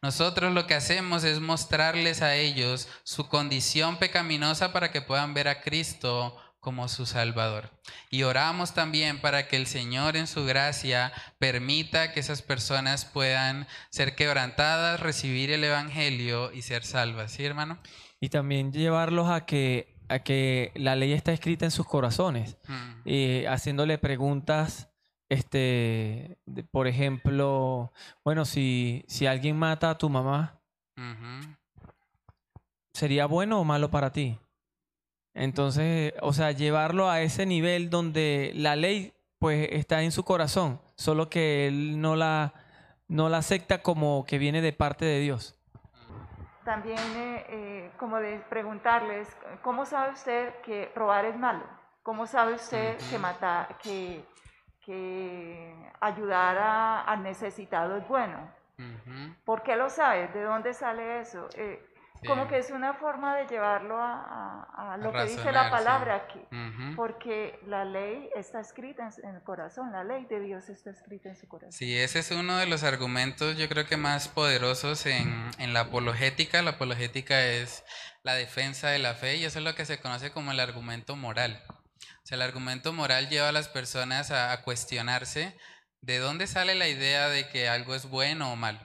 Nosotros lo que hacemos es mostrarles a ellos su condición pecaminosa para que puedan ver a Cristo como su Salvador. Y oramos también para que el Señor en su gracia permita que esas personas puedan ser quebrantadas, recibir el Evangelio y ser salvas. ¿Sí, hermano? Y también llevarlos a que, a que la ley está escrita en sus corazones, Mm. y haciéndole preguntas este, de- por ejemplo, bueno, si, si alguien mata a tu mamá. ¿sería bueno o malo para ti? Entonces, o sea, llevarlo a ese nivel donde la ley pues está en su corazón, solo que él no la, no la acepta como que viene de parte de Dios. También eh, eh, como de preguntarles, ¿cómo sabe usted que robar es malo? ¿Cómo sabe usted que matar, que, que ayudar a- al necesitado es bueno? ¿Por qué lo sabe? ¿De dónde sale eso? Eh, Como que es una forma de llevarlo a, a- a lo que dice razonar, la palabra sí. aquí, Ujú. porque la ley está escrita en, el corazón, la ley de Dios está escrita en su corazón. Sí, ese es uno de los argumentos yo creo que más poderosos en, en la apologética. La apologética es la defensa de la fe y eso es lo que se conoce como el argumento moral. O sea, el argumento moral lleva a las personas a, a cuestionarse de dónde sale la idea de que algo es bueno o malo.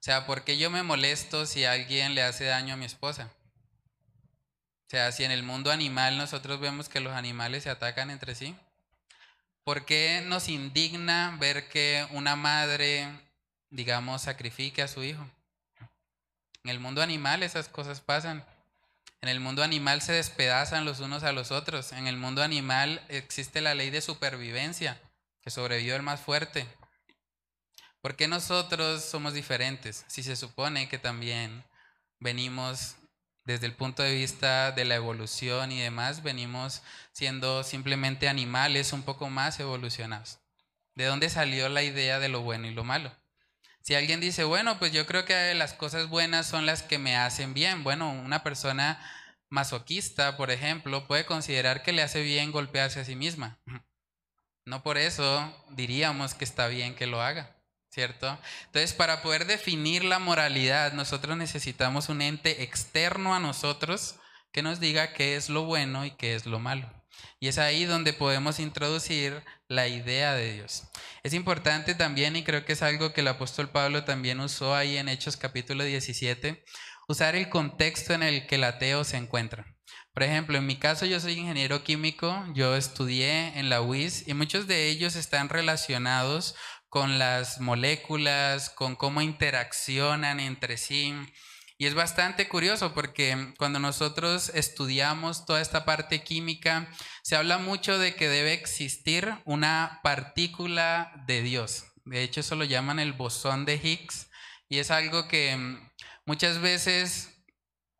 O sea, ¿por qué yo me molesto si alguien le hace daño a mi esposa? O sea, si en el mundo animal nosotros vemos que los animales se atacan entre sí, ¿por qué nos indigna ver que una madre, digamos, sacrifique a su hijo? En el mundo animal esas cosas pasan. En el mundo animal se despedazan los unos a los otros. En el mundo animal existe la ley de supervivencia, que sobrevivió el más fuerte. ¿Por qué nosotros somos diferentes? Si se supone que también venimos desde el punto de vista de la evolución y demás, venimos siendo simplemente animales un poco más evolucionados. ¿De dónde salió la idea de lo bueno y lo malo? Si alguien dice, bueno, pues yo creo que las cosas buenas son las que me hacen bien. Bueno, una persona masoquista, por ejemplo, puede considerar que le hace bien golpearse a sí misma. No por eso diríamos que está bien que lo haga. ¿Cierto? Entonces, para poder definir la moralidad, nosotros necesitamos un ente externo a nosotros que nos diga qué es lo bueno y qué es lo malo. Y es ahí donde podemos introducir la idea de Dios. Es importante también, y creo que es algo que el apóstol Pablo también usó ahí en Hechos capítulo 17, usar el contexto en el que el ateo se encuentra. Por ejemplo, en mi caso yo soy ingeniero químico, yo estudié en la UIS y muchos de ellos están relacionados con las moléculas, con cómo interaccionan entre sí. Y es bastante curioso porque cuando nosotros estudiamos toda esta parte química, se habla mucho de que debe existir una partícula de Dios. De hecho, eso lo llaman el bosón de Higgs. Y es algo que mm, muchas veces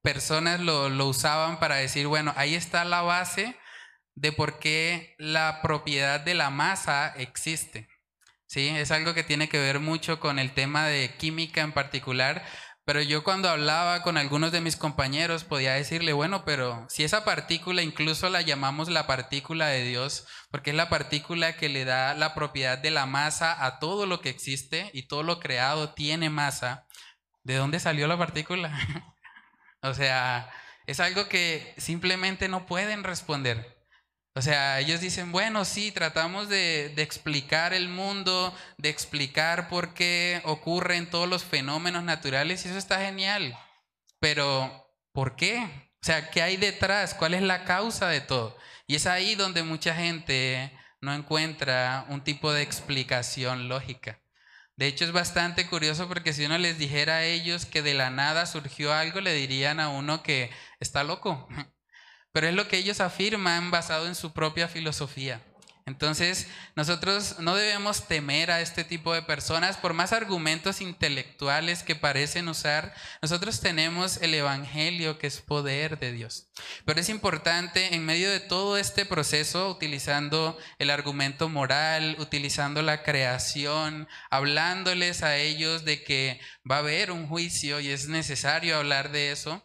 personas lo, lo usaban para decir, bueno, ahí está la base de por qué la propiedad de la masa existe. ¿Sí? Es algo que tiene que ver mucho con el tema de química en particular, pero yo cuando hablaba con algunos de mis compañeros podía decirle, bueno, pero si esa partícula incluso la llamamos la partícula de Dios, porque es la partícula que le da la propiedad de la masa a todo lo que existe y todo lo creado tiene masa, ¿de dónde salió la partícula? o sea, es algo que simplemente no pueden responder. O sea, ellos dicen, bueno, sí, tratamos de, explicar el mundo, de explicar por qué ocurren todos los fenómenos naturales y eso está genial. Pero, ¿por qué? O sea, ¿qué hay detrás? ¿Cuál es la causa de todo? Y es ahí donde mucha gente no encuentra un tipo de explicación lógica. De hecho, es bastante curioso porque si uno les dijera a ellos que de la nada surgió algo, le dirían a uno que está loco. Pero es lo que ellos afirman basado en su propia filosofía. Entonces, nosotros no debemos temer a este tipo de personas por más argumentos intelectuales que parecen usar. Nosotros tenemos el Evangelio que es poder de Dios. Pero es importante en medio de todo este proceso, utilizando el argumento moral, utilizando la creación, hablándoles a ellos de que va a haber un juicio y es necesario hablar de eso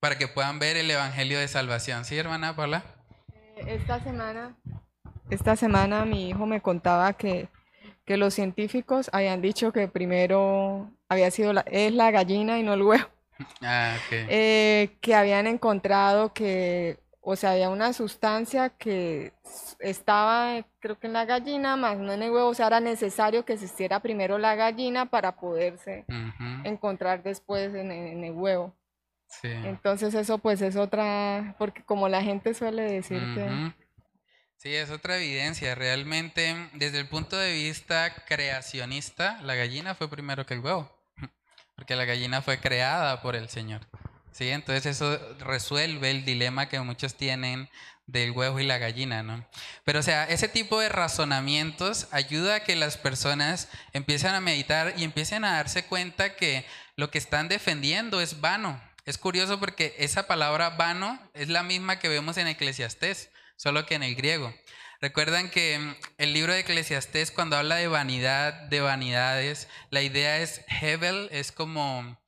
para que puedan ver el Evangelio de Salvación. ¿Sí, hermana Paula? Eh, esta semana, esta semana mi hijo me contaba que, que los científicos habían dicho que primero había sido la, es la gallina y no el huevo. Ah, okay. Eh, que habían encontrado que, o sea, había una sustancia que estaba, creo que en la gallina, más no en el huevo, o sea, era necesario que existiera primero la gallina para poderse encontrar después en, en el huevo. Entonces eso pues es otra, porque como la gente suele decir que... Sí, es otra evidencia. Realmente, desde el punto de vista creacionista, la gallina fue primero que el huevo, porque la gallina fue creada por el Señor. Sí, entonces eso resuelve el dilema que muchos tienen del huevo y la gallina, ¿no? Pero o sea, ese tipo de razonamientos ayuda a que las personas empiecen a meditar y empiecen a darse cuenta que lo que están defendiendo es vano, es curioso porque esa palabra vano es la misma que vemos en Eclesiastés, solo que en el griego. Recuerdan que mm, el libro de Eclesiastés cuando habla de vanidad, de vanidades, la idea es Hebel, es como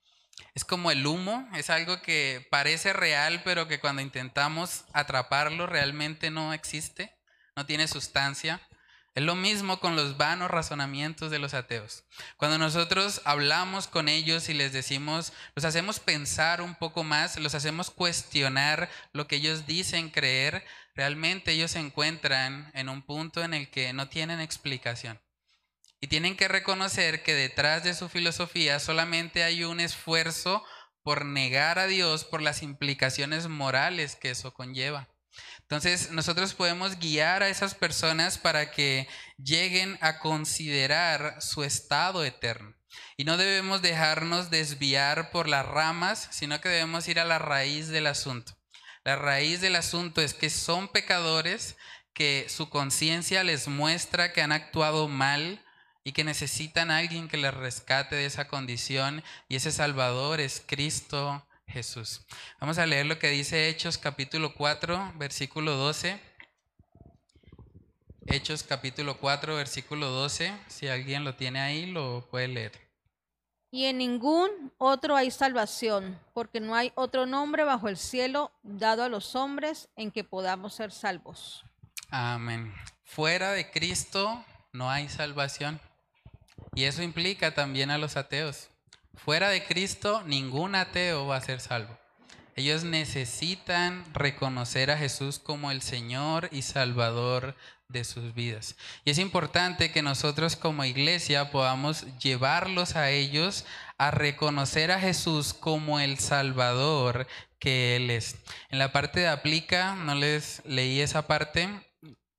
es como el humo, es algo que parece real, pero que cuando intentamos atraparlo realmente no existe, no tiene sustancia. Es lo mismo con los vanos razonamientos de los ateos. Cuando nosotros hablamos con ellos y les decimos, los hacemos pensar un poco más, los hacemos cuestionar lo que ellos dicen creer, realmente ellos se encuentran en un punto en el que no tienen explicación. Y tienen que reconocer que detrás de su filosofía solamente hay un esfuerzo por negar a Dios por las implicaciones morales que eso conlleva. Entonces, nosotros podemos guiar a esas personas para que lleguen a considerar su estado eterno. Y no debemos dejarnos desviar por las ramas, sino que debemos ir a la raíz del asunto. La raíz del asunto es que son pecadores, que su conciencia les muestra que han actuado mal y que necesitan a alguien que les rescate de esa condición y ese Salvador es Cristo Jesús. Vamos a leer lo que dice Hechos capítulo 4, versículo 12. Hechos capítulo 4, versículo 12. Si alguien lo tiene ahí, lo puede leer. Y en ningún otro hay salvación, porque no hay otro nombre bajo el cielo dado a los hombres en que podamos ser salvos. Amén. Fuera de Cristo no hay salvación. Y eso implica también a los ateos. Fuera de Cristo ningún ateo va a ser salvo. Ellos necesitan reconocer a Jesús como el Señor y Salvador de sus vidas. Y es importante que nosotros como iglesia podamos llevarlos a ellos a reconocer a Jesús como el Salvador que Él es. En la parte de aplica, no les leí esa parte,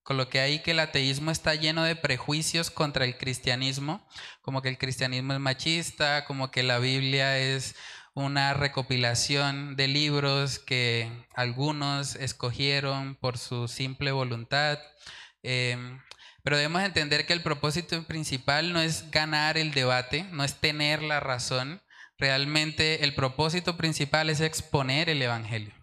coloqué ahí que el ateísmo está lleno de prejuicios contra el cristianismo, como que el cristianismo es machista, como que la Biblia es una recopilación de libros que algunos escogieron por su simple voluntad. Em, pero debemos entender que el propósito principal no es ganar el debate, no es tener la razón. Realmente el propósito principal es exponer el Evangelio.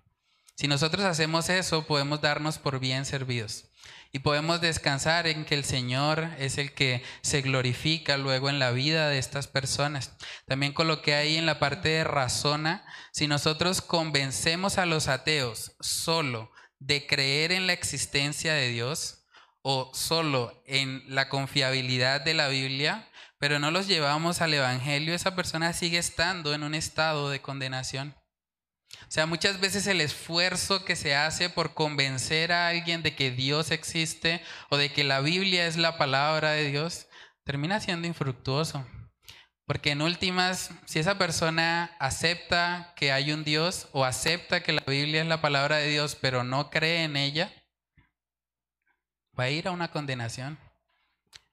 Si nosotros hacemos eso, podemos darnos por bien servidos. Y podemos descansar en que el Señor es el que se glorifica luego en la vida de estas personas. También coloqué ahí en la parte de razona, si nosotros convencemos a los ateos solo de creer en la existencia de Dios o solo en la confiabilidad de la Biblia, pero no los llevamos al Evangelio, esa persona sigue estando en un estado de condenación. O sea, muchas veces el esfuerzo que se hace por convencer a alguien de que Dios existe o de que la Biblia es la palabra de Dios termina siendo infructuoso. Porque en últimas, si esa persona acepta que hay un Dios o acepta que la Biblia es la palabra de Dios, pero no cree en ella, va a ir a una condenación.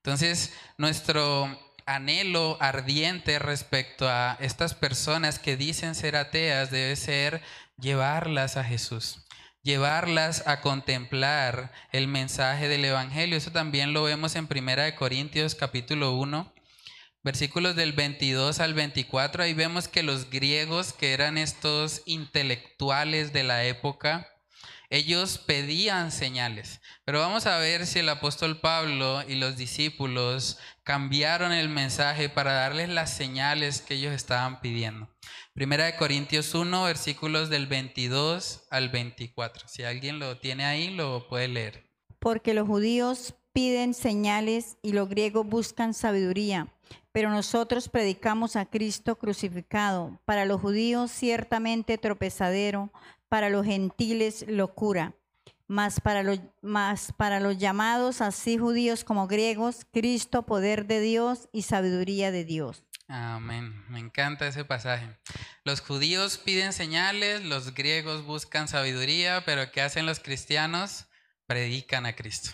Entonces, nuestro anhelo ardiente respecto a estas personas que dicen ser ateas debe ser llevarlas a Jesús, llevarlas a contemplar el mensaje del Evangelio. Eso también lo vemos en Primera de Corintios capítulo 1, versículos del 22 al 24. Ahí vemos que los griegos, que eran estos intelectuales de la época, ellos pedían señales. Pero vamos a ver si el apóstol Pablo y los discípulos cambiaron el mensaje para darles las señales que ellos estaban pidiendo. Primera de Corintios 1, versículos del 22 al 24. Si alguien lo tiene ahí, lo puede leer. Porque los judíos piden señales y los griegos buscan sabiduría, pero nosotros predicamos a Cristo crucificado, para los judíos ciertamente tropezadero, para los gentiles locura, mas para los, para los llamados, así judíos como griegos, Cristo, poder de Dios y sabiduría de Dios. Amén. Me encanta ese pasaje. Los judíos piden señales, los griegos buscan sabiduría, pero ¿qué hacen los cristianos? Predican a Cristo.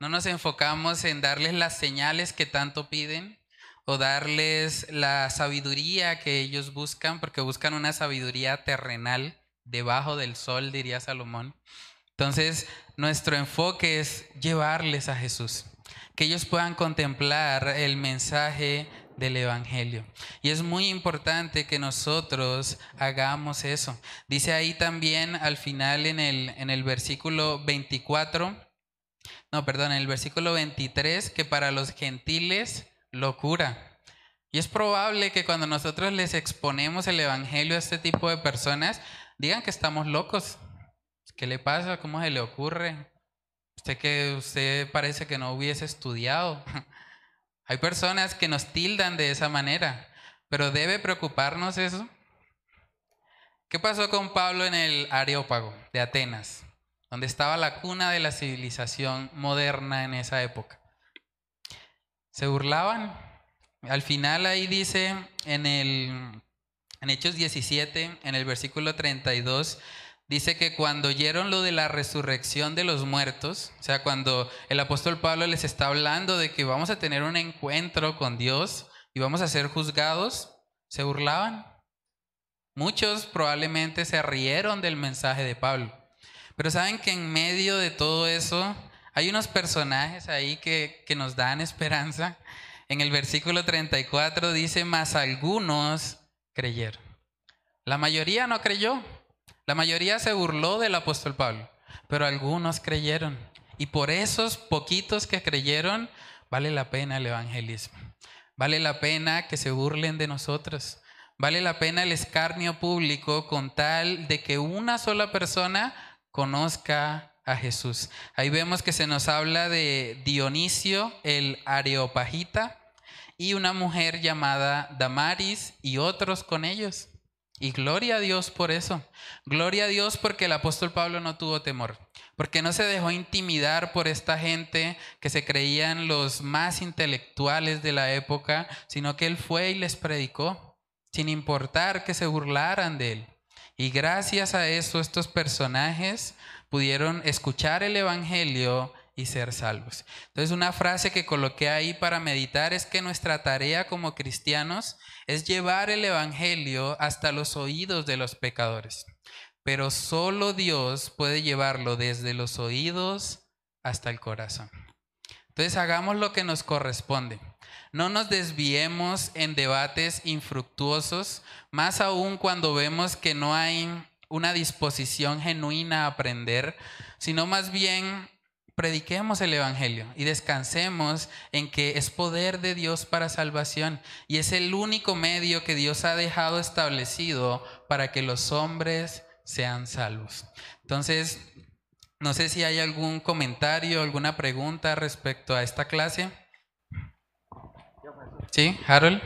No nos enfocamos en darles las señales que tanto piden o darles la sabiduría que ellos buscan, porque buscan una sabiduría terrenal debajo del sol, diría Salomón. Entonces, nuestro enfoque es llevarles a Jesús, que ellos puedan contemplar el mensaje del Evangelio. Y es muy importante que nosotros hagamos eso. Dice ahí también al final en el, en el versículo 24, no, perdón, en el versículo 23, que para los gentiles locura. Y es probable que cuando nosotros les exponemos el Evangelio a este tipo de personas, digan que estamos locos. ¿Qué le pasa? ¿Cómo se le ocurre? Usted que usted parece que no hubiese estudiado. Hay personas que nos tildan de esa manera, pero debe preocuparnos eso. ¿Qué pasó con Pablo en el Areópago de Atenas, donde estaba la cuna de la civilización moderna en esa época? Se burlaban. Al final ahí dice en el en Hechos 17, en el versículo 32, dice que cuando oyeron lo de la resurrección de los muertos, o sea, cuando el apóstol Pablo les está hablando de que vamos a tener un encuentro con Dios y vamos a ser juzgados, se burlaban. Muchos probablemente se rieron del mensaje de Pablo. Pero saben que en medio de todo eso hay unos personajes ahí que, que nos dan esperanza En el versículo 34 dice, más algunos creyeron. La mayoría no creyó. La mayoría se burló del apóstol Pablo, pero algunos creyeron. Y por esos poquitos que creyeron, vale la pena el evangelismo. Vale la pena que se burlen de nosotros. Vale la pena el escarnio público con tal de que una sola persona conozca a Jesús. Ahí vemos que se nos habla de Dionisio el Areopagita y una mujer llamada Damaris y otros con ellos. Y gloria a Dios por eso. Gloria a Dios porque el apóstol Pablo no tuvo temor, porque no se dejó intimidar por esta gente que se creían los más intelectuales de la época, sino que él fue y les predicó, sin importar que se burlaran de él. Y gracias a eso estos personajes pudieron escuchar el Evangelio y ser salvos. Entonces una frase que coloqué ahí para meditar es que nuestra tarea como cristianos es llevar el Evangelio hasta los oídos de los pecadores. Pero solo Dios puede llevarlo desde los oídos hasta el corazón. Entonces hagamos lo que nos corresponde. No nos desviemos en debates infructuosos, más aún cuando vemos que no hay una disposición genuina a aprender, sino más bien prediquemos el Evangelio y descansemos en que es poder de Dios para salvación y es el único medio que Dios ha dejado establecido para que los hombres sean salvos. Entonces, no sé si hay algún comentario, alguna pregunta respecto a esta clase. Sí, Harold.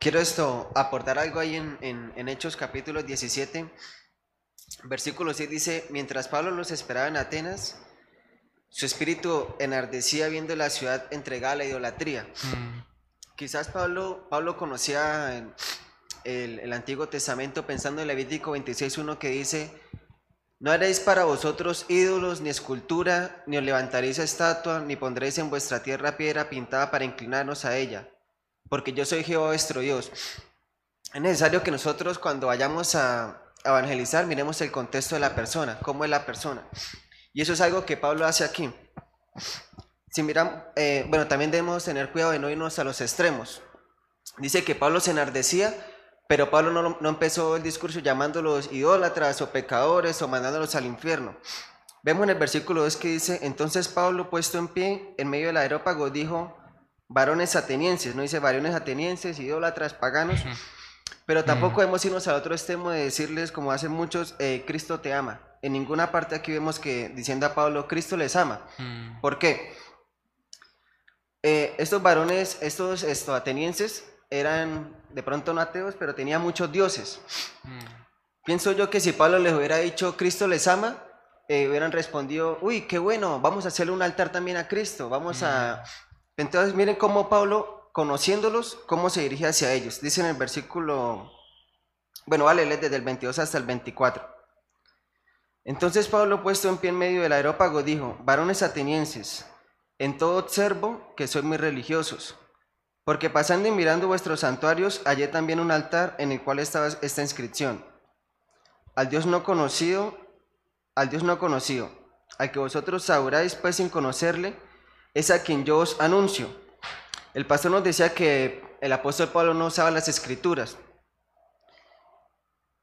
Quiero esto, aportar algo ahí en, en, Hechos capítulo 17, versículo 6 dice, mientras Pablo los esperaba en Atenas, su espíritu enardecía viendo la ciudad entregada a la idolatría. Mm. Quizás Pablo, Pablo conocía el, el, Antiguo Testamento pensando en Levítico 26.1 que dice, no haréis para vosotros ídolos ni escultura, ni os levantaréis estatua, ni pondréis en vuestra tierra piedra pintada para inclinarnos a ella porque yo soy Jehová vuestro Dios. Es necesario que nosotros cuando vayamos a evangelizar miremos el contexto de la persona, cómo es la persona. Y eso es algo que Pablo hace aquí. Si miran, eh, bueno, también debemos tener cuidado de no irnos a los extremos. Dice que Pablo se enardecía, pero Pablo no, no empezó el discurso llamándolos idólatras o pecadores o mandándolos al infierno. Vemos en el versículo 2 que dice, entonces Pablo puesto en pie en medio del aerópago dijo, varones atenienses, no dice varones atenienses, idólatras, paganos, pero tampoco debemos irnos al otro extremo de decirles, como hacen muchos, eh, Cristo te ama. En ninguna parte aquí vemos que diciendo a Pablo, Cristo les ama. ¿Por qué? Eh, estos varones, estos esto, atenienses, eran de pronto no ateos, pero tenían muchos dioses. Pienso yo que si Pablo les hubiera dicho, Cristo les ama, eh, hubieran respondido, uy, qué bueno, vamos a hacerle un altar también a Cristo, vamos a entonces miren cómo Pablo, conociéndolos, cómo se dirige hacia ellos. Dice en el versículo, bueno, vale, desde el 22 hasta el 24. Entonces Pablo, puesto en pie en medio del aerópago, dijo, varones atenienses, en todo observo que sois muy religiosos, porque pasando y mirando vuestros santuarios, hallé también un altar en el cual estaba esta inscripción. Al Dios no conocido, al Dios no conocido, al que vosotros adoráis pues sin conocerle, es a quien yo os anuncio. El pastor nos decía que el apóstol Pablo no usaba las escrituras.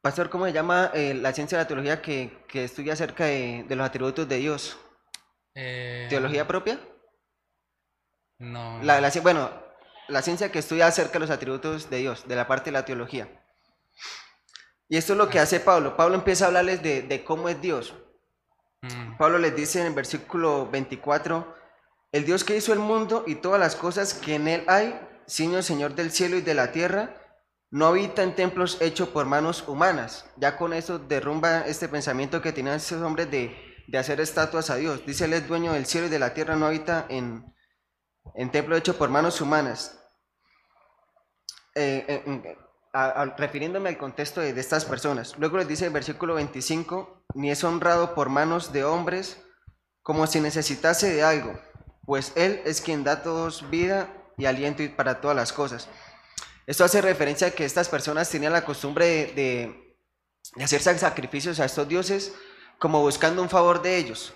Pastor, ¿cómo se llama eh, la ciencia de la teología que, estudia acerca de, los atributos de Dios? Eh, ¿Teología propia? No. La, bueno, la ciencia que estudia acerca de los atributos de Dios, de la parte de la teología. Y esto es lo que hace Pablo. Pablo empieza a hablarles de, cómo es Dios. Mm. Pablo les dice en el versículo 24, el Dios que hizo el mundo y todas las cosas que en él hay, Señor, Señor del cielo y de la tierra, no habita en templos hechos por manos humanas. Ya con eso derrumba este pensamiento que tenían esos hombres de, hacer estatuas a Dios. Dice, Él es dueño del cielo y de la tierra, no habita en, en templos hechos por manos humanas. Eh, eh, refiriéndome al contexto de, de, estas personas. Luego les dice el versículo 25, ni es honrado por manos de hombres como si necesitase de algo, pues Él es quien da a todos vida y aliento para todas las cosas. Esto hace referencia a que estas personas tenían la costumbre de, hacer sacrificios a estos dioses como buscando un favor de ellos.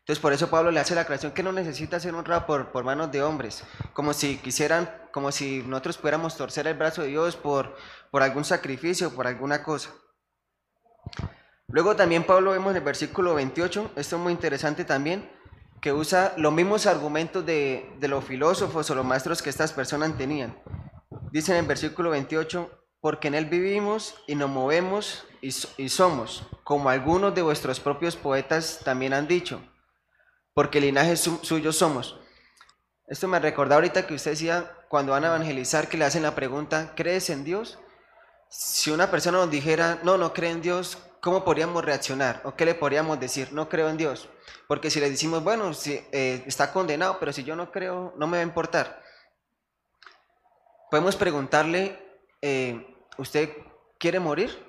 Entonces por eso Pablo le hace la aclaración que no necesita ser honrado por, por manos de hombres, como si quisieran, como si nosotros pudiéramos torcer el brazo de Dios por, por algún sacrificio, por alguna cosa. Luego también Pablo vemos en el versículo 28, esto es muy interesante también, que usa los mismos argumentos de, de los filósofos o los maestros que estas personas tenían. Dice en el versículo 28, porque en él vivimos y nos movemos y, y somos, como algunos de vuestros propios poetas también han dicho porque linaje suyo somos. Esto me recordaba ahorita que usted decía, cuando van a evangelizar, que le hacen la pregunta, ¿crees en Dios? Si una persona nos dijera, no, no cree en Dios, ¿cómo podríamos reaccionar? ¿O qué le podríamos decir? No creo en Dios. Porque si le decimos, bueno, si, eh, está condenado, pero si yo no creo, no me va a importar. Podemos preguntarle, eh, ¿usted quiere morir?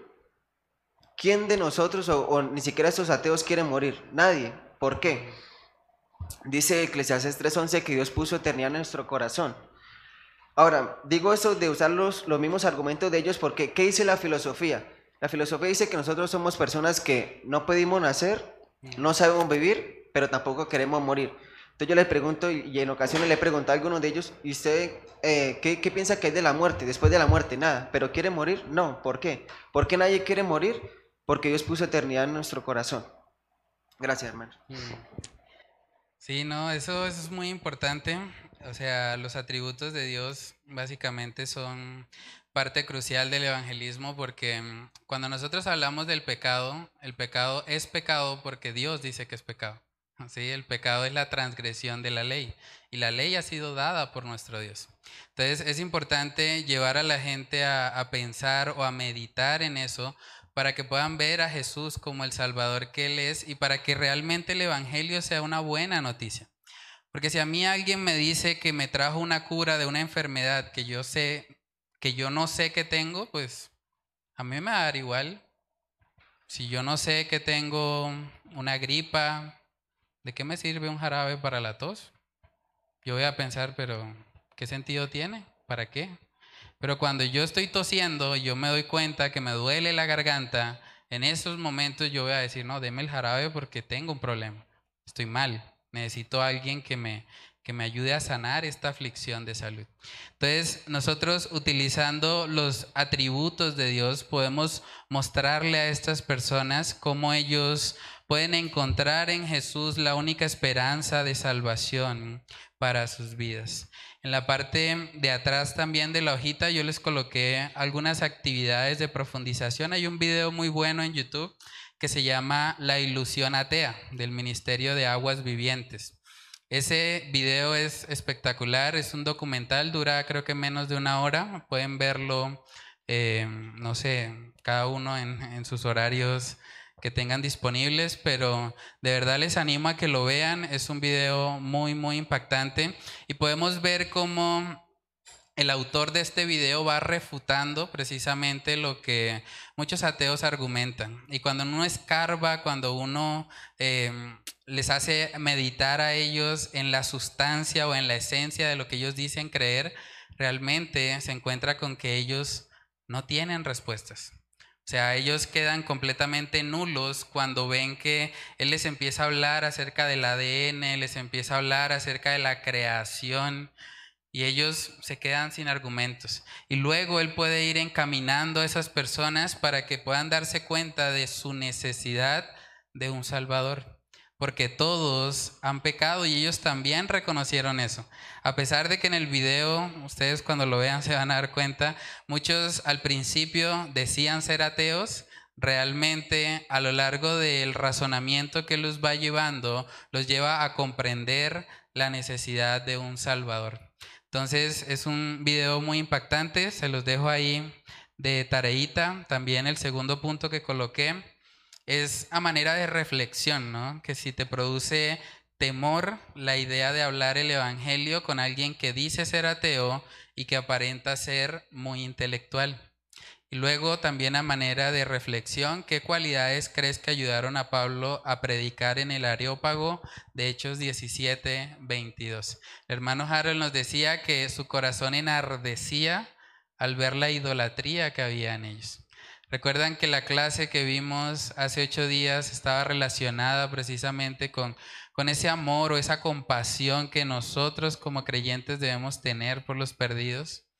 ¿Quién de nosotros, o, ni siquiera estos ateos, quiere morir? Nadie. ¿Por qué? Dice Eclesiastes 3:11 que Dios puso eternidad en nuestro corazón. Ahora, digo eso de usar los, los mismos argumentos de ellos porque ¿qué dice la filosofía? La filosofía dice que nosotros somos personas que no pedimos nacer, no sabemos vivir, pero tampoco queremos morir. Entonces yo les pregunto, y en ocasiones le he preguntado a algunos de ellos, ¿y usted eh, ¿qué, qué, piensa que es de la muerte? Después de la muerte, nada. ¿Pero quiere morir? No. ¿Por qué? ¿Por qué nadie quiere morir? Porque Dios puso eternidad en nuestro corazón. Gracias, hermano. Mm. Sí, no, eso, es muy importante. O sea, los atributos de Dios básicamente son parte crucial del evangelismo porque mm, cuando nosotros hablamos del pecado, el pecado es pecado porque Dios dice que es pecado. ¿sí? El pecado es la transgresión de la ley y la ley ha sido dada por nuestro Dios. Entonces es importante llevar a la gente a, a pensar o a meditar en eso para que puedan ver a Jesús como el Salvador que Él es y para que realmente el Evangelio sea una buena noticia. Porque si a mí alguien me dice que me trajo una cura de una enfermedad que yo sé, que yo no sé que tengo, pues a mí me va a dar igual. Si yo no sé que tengo una gripa, ¿de qué me sirve un jarabe para la tos? Yo voy a pensar, pero ¿qué sentido tiene? ¿Para qué? Pero cuando yo estoy tosiendo, yo me doy cuenta que me duele la garganta, en esos momentos yo voy a decir, no, deme el jarabe porque tengo un problema, estoy mal, necesito a alguien que me, que me ayude a sanar esta aflicción de salud. Entonces, nosotros utilizando los atributos de Dios podemos mostrarle a estas personas cómo ellos pueden encontrar en Jesús la única esperanza de salvación para sus vidas. En la parte de atrás también de la hojita yo les coloqué algunas actividades de profundización. Hay un video muy bueno en YouTube que se llama La ilusión atea del Ministerio de Aguas Vivientes. Ese video es espectacular, es un documental, dura creo que menos de una hora. Pueden verlo, eh, no sé, cada uno en, en sus horarios que tengan disponibles, pero de verdad les animo a que lo vean. Es un video muy, muy impactante y podemos ver cómo el autor de este video va refutando precisamente lo que muchos ateos argumentan. Y cuando uno escarba, cuando uno em, les hace meditar a ellos en la sustancia o en la esencia de lo que ellos dicen creer, realmente se encuentra con que ellos no tienen respuestas. O sea, ellos quedan completamente nulos cuando ven que Él les empieza a hablar acerca del ADN, les empieza a hablar acerca de la creación y ellos se quedan sin argumentos. Y luego Él puede ir encaminando a esas personas para que puedan darse cuenta de su necesidad de un Salvador porque todos han pecado y ellos también reconocieron eso. A pesar de que en el video, ustedes cuando lo vean se van a dar cuenta, muchos al principio decían ser ateos, realmente a lo largo del razonamiento que los va llevando, los lleva a comprender la necesidad de un Salvador. Entonces es un video muy impactante, se los dejo ahí de tareita. También el segundo punto que coloqué es a manera de reflexión, ¿no? Que si te produce temor la idea de hablar el Evangelio con alguien que dice ser ateo y que aparenta ser muy intelectual. Y luego también a manera de reflexión, ¿qué cualidades crees que ayudaron a Pablo a predicar en el Areópago de Hechos 17, 22? El hermano Harold nos decía que su corazón enardecía al ver la idolatría que había en ellos. Recuerdan que la clase que vimos hace ocho días estaba relacionada precisamente con, con ese amor o esa compasión que nosotros como creyentes debemos tener por los perdidos.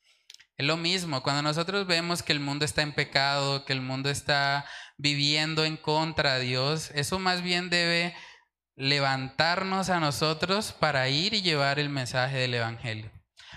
Lo mismo, cuando nosotros vemos que el mundo está en pecado, que el mundo está viviendo en contra de Dios, eso más bien debe levantarnos a nosotros para ir y llevar el mensaje del Evangelio.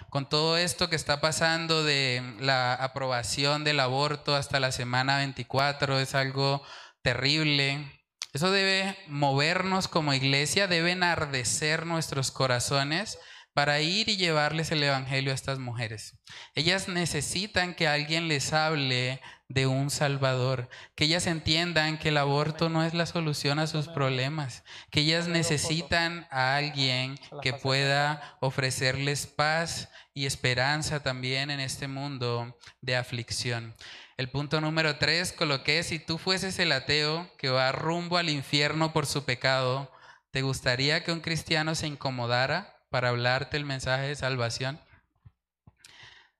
Con todo esto que está pasando de la aprobación del aborto hasta la semana 24, es algo terrible. Eso debe movernos como iglesia, debe enardecer nuestros corazones para ir y llevarles el Evangelio a estas mujeres. Ellas necesitan que alguien les hable de un Salvador, que ellas entiendan que el aborto no es la solución a sus problemas, que ellas necesitan a alguien que pueda ofrecerles paz y esperanza también en este mundo de aflicción. El punto número tres coloqué, si tú fueses el ateo que va rumbo al infierno por su pecado, ¿te gustaría que un cristiano se incomodara para hablarte el mensaje de salvación?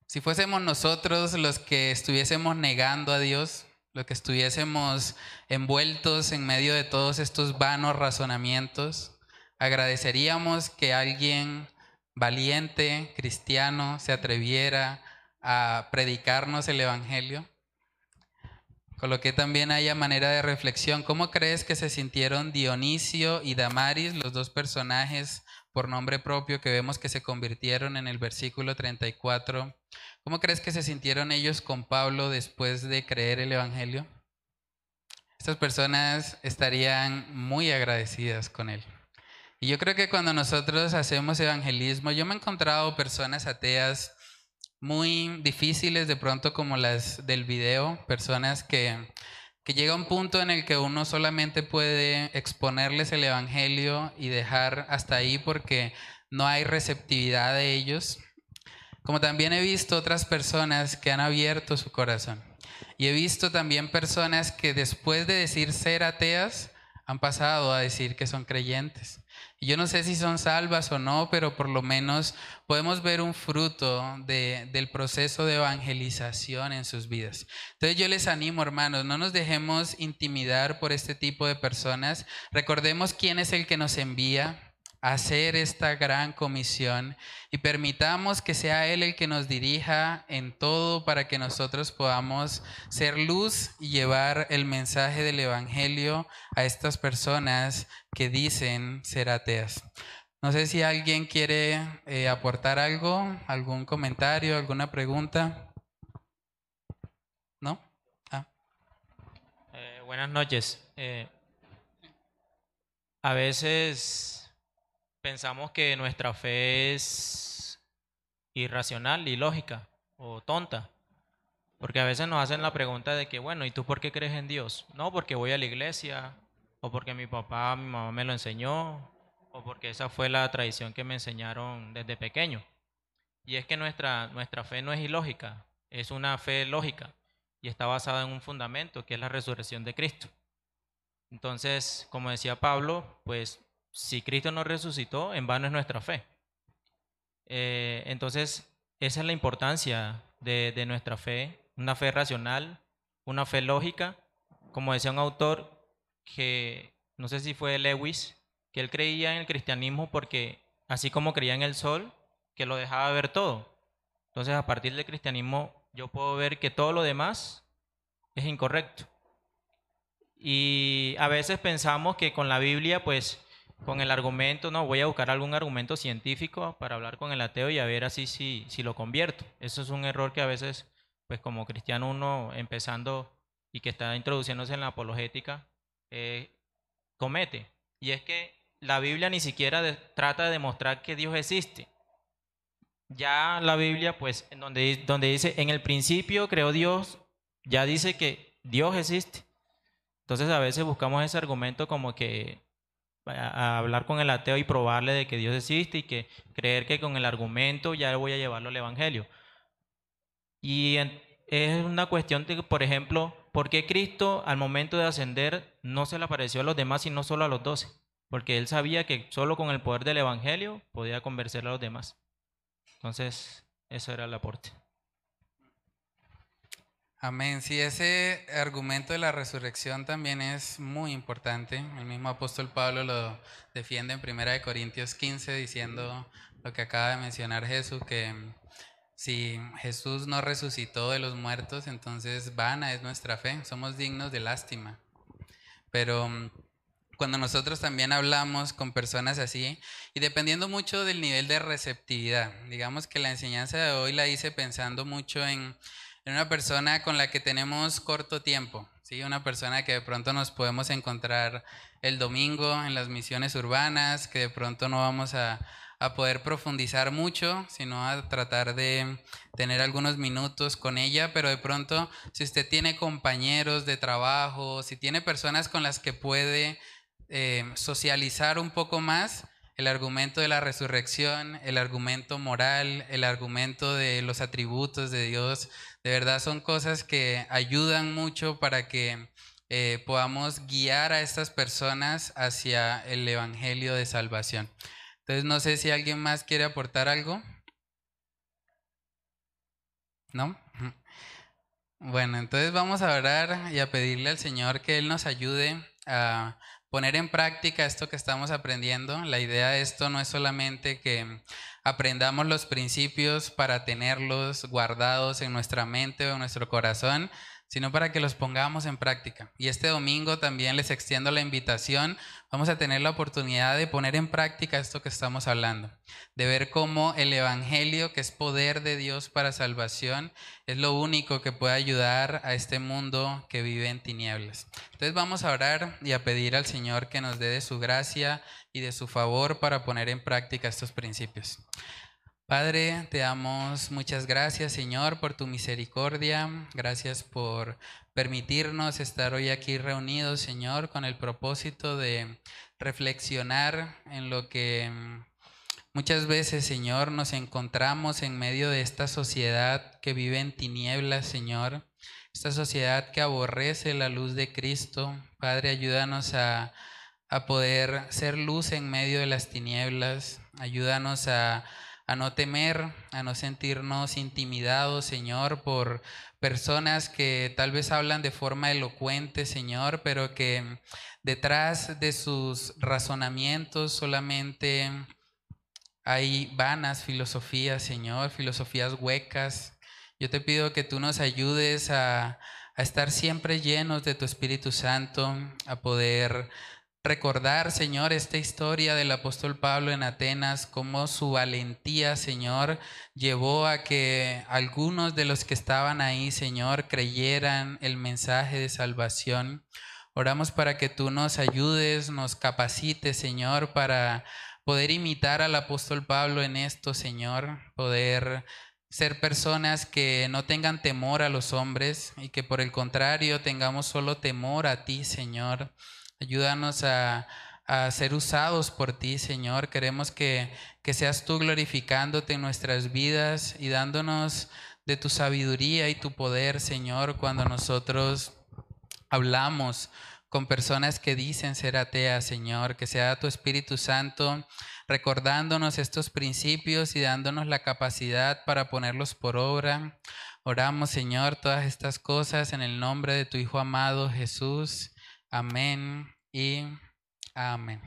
Si fuésemos nosotros los que estuviésemos negando a Dios, los que estuviésemos envueltos en medio de todos estos vanos razonamientos, agradeceríamos que alguien valiente, cristiano, se atreviera a predicarnos el Evangelio. Coloqué también haya manera de reflexión. ¿Cómo crees que se sintieron Dionisio y Damaris, los dos personajes por nombre propio que vemos que se convirtieron en el versículo 34. ¿Cómo crees que se sintieron ellos con Pablo después de creer el Evangelio? Estas personas estarían muy agradecidas con él. Y yo creo que cuando nosotros hacemos evangelismo, yo me he encontrado personas ateas muy difíciles de pronto como las del video, personas que que llega un punto en el que uno solamente puede exponerles el Evangelio y dejar hasta ahí porque no hay receptividad de ellos. Como también he visto otras personas que han abierto su corazón. Y he visto también personas que después de decir ser ateas, han pasado a decir que son creyentes. Yo no sé si son salvas o no, pero por lo menos podemos ver un fruto de, del proceso de evangelización en sus vidas. Entonces yo les animo, hermanos, no nos dejemos intimidar por este tipo de personas. Recordemos quién es el que nos envía hacer esta gran comisión y permitamos que sea Él el que nos dirija en todo para que nosotros podamos ser luz y llevar el mensaje del Evangelio a estas personas que dicen ser ateas. No sé si alguien quiere eh, aportar algo, algún comentario, alguna pregunta. ¿No? Ah. Eh, buenas noches. Eh, a veces pensamos que nuestra fe es irracional, ilógica o tonta. Porque a veces nos hacen la pregunta de que, bueno, ¿y tú por qué crees en Dios? No, porque voy a la iglesia, o porque mi papá, mi mamá me lo enseñó, o porque esa fue la tradición que me enseñaron desde pequeño. Y es que nuestra, nuestra fe no es ilógica, es una fe lógica y está basada en un fundamento que es la resurrección de Cristo. Entonces, como decía Pablo, pues si Cristo no resucitó, en vano es nuestra fe. Eh, entonces, esa es la importancia de, de, nuestra fe, una fe racional, una fe lógica. Como decía un autor que, no sé si fue Lewis, que él creía en el cristianismo porque, así como creía en el sol, que lo dejaba ver todo. Entonces, a partir del cristianismo, yo puedo ver que todo lo demás es incorrecto. Y a veces pensamos que con la Biblia, pues, con el argumento, no, voy a buscar algún argumento científico para hablar con el ateo y a ver así si, si lo convierto. Eso es un error que a veces, pues como cristiano uno empezando y que está introduciéndose en la apologética, eh, comete. Y es que la Biblia ni siquiera trata de demostrar que Dios existe. Ya la Biblia, pues, donde, donde dice, en el principio creó Dios, ya dice que Dios existe. Entonces a veces buscamos ese argumento como que a, hablar con el ateo y probarle de que Dios existe y que creer que con el argumento ya voy a llevarlo al Evangelio. Y es una cuestión de, por ejemplo, ¿por qué Cristo al momento de ascender no se le apareció a los demás sino solo a los doce? Porque él sabía que solo con el poder del Evangelio podía convencer a los demás. Entonces, eso era el aporte. Amén. Sí, ese argumento de la resurrección también es muy importante. El mismo apóstol Pablo lo defiende en 1 Corintios 15 diciendo lo que acaba de mencionar Jesús, que si Jesús no resucitó de los muertos, entonces vana es nuestra fe, somos dignos de lástima. Pero mm, cuando nosotros también hablamos con personas así, y dependiendo mucho del nivel de receptividad, digamos que la enseñanza de hoy la hice pensando mucho en, una persona con la que tenemos corto tiempo, ¿sí? una persona que de pronto nos podemos encontrar el domingo en las misiones urbanas, que de pronto no vamos a, a poder profundizar mucho, sino a tratar de tener algunos minutos con ella, pero de pronto si usted tiene compañeros de trabajo, si tiene personas con las que puede eh, socializar un poco más, el argumento de la resurrección, el argumento moral, el argumento de los atributos de Dios, de verdad son cosas que ayudan mucho para que eh, podamos guiar a estas personas hacia el Evangelio de Salvación. Entonces no sé si alguien más quiere aportar algo. ¿No? Bueno, entonces vamos a orar y a pedirle al Señor que Él nos ayude a poner en práctica esto que estamos aprendiendo. La idea de esto no es solamente que aprendamos los principios para tenerlos guardados en nuestra mente o en nuestro corazón, sino para que los pongamos en práctica. Y este domingo también les extiendo la invitación. Vamos a tener la oportunidad de poner en práctica esto que estamos hablando, de ver cómo el Evangelio, que es poder de Dios para salvación, es lo único que puede ayudar a este mundo que vive en tinieblas. Entonces vamos a orar y a pedir al Señor que nos dé de su gracia y de su favor para poner en práctica estos principios. Padre, te damos muchas gracias, Señor, por tu misericordia. Gracias por permitirnos estar hoy aquí reunidos, Señor, con el propósito de reflexionar en lo que muchas veces, Señor, nos encontramos en medio de esta sociedad que vive en tinieblas, Señor. Esta sociedad que aborrece la luz de Cristo. Padre, ayúdanos a, a poder ser luz en medio de las tinieblas. Ayúdanos a a no temer, a no sentirnos intimidados, Señor, por personas que tal vez hablan de forma elocuente, Señor, pero que detrás de sus razonamientos solamente hay vanas filosofías, Señor, filosofías huecas. Yo te pido que tú nos ayudes a, estar siempre llenos de tu Espíritu Santo, a poder recordar, Señor, esta historia del apóstol Pablo en Atenas, cómo su valentía, Señor, llevó a que algunos de los que estaban ahí, Señor, creyeran el mensaje de salvación. Oramos para que tú nos ayudes, nos capacites, Señor, para poder imitar al apóstol Pablo en esto, Señor, poder ser personas que no tengan temor a los hombres y que por el contrario tengamos solo temor a ti, Señor. Ayúdanos a, ser usados por ti, Señor. Queremos que, que seas tú glorificándote en nuestras vidas y dándonos de tu sabiduría y tu poder, Señor, cuando nosotros hablamos con personas que dicen ser ateas, Señor, que sea tu Espíritu Santo recordándonos estos principios y dándonos la capacidad para ponerlos por obra. Oramos, Señor, todas estas cosas en el nombre de tu Hijo amado Jesús. Amén y amén.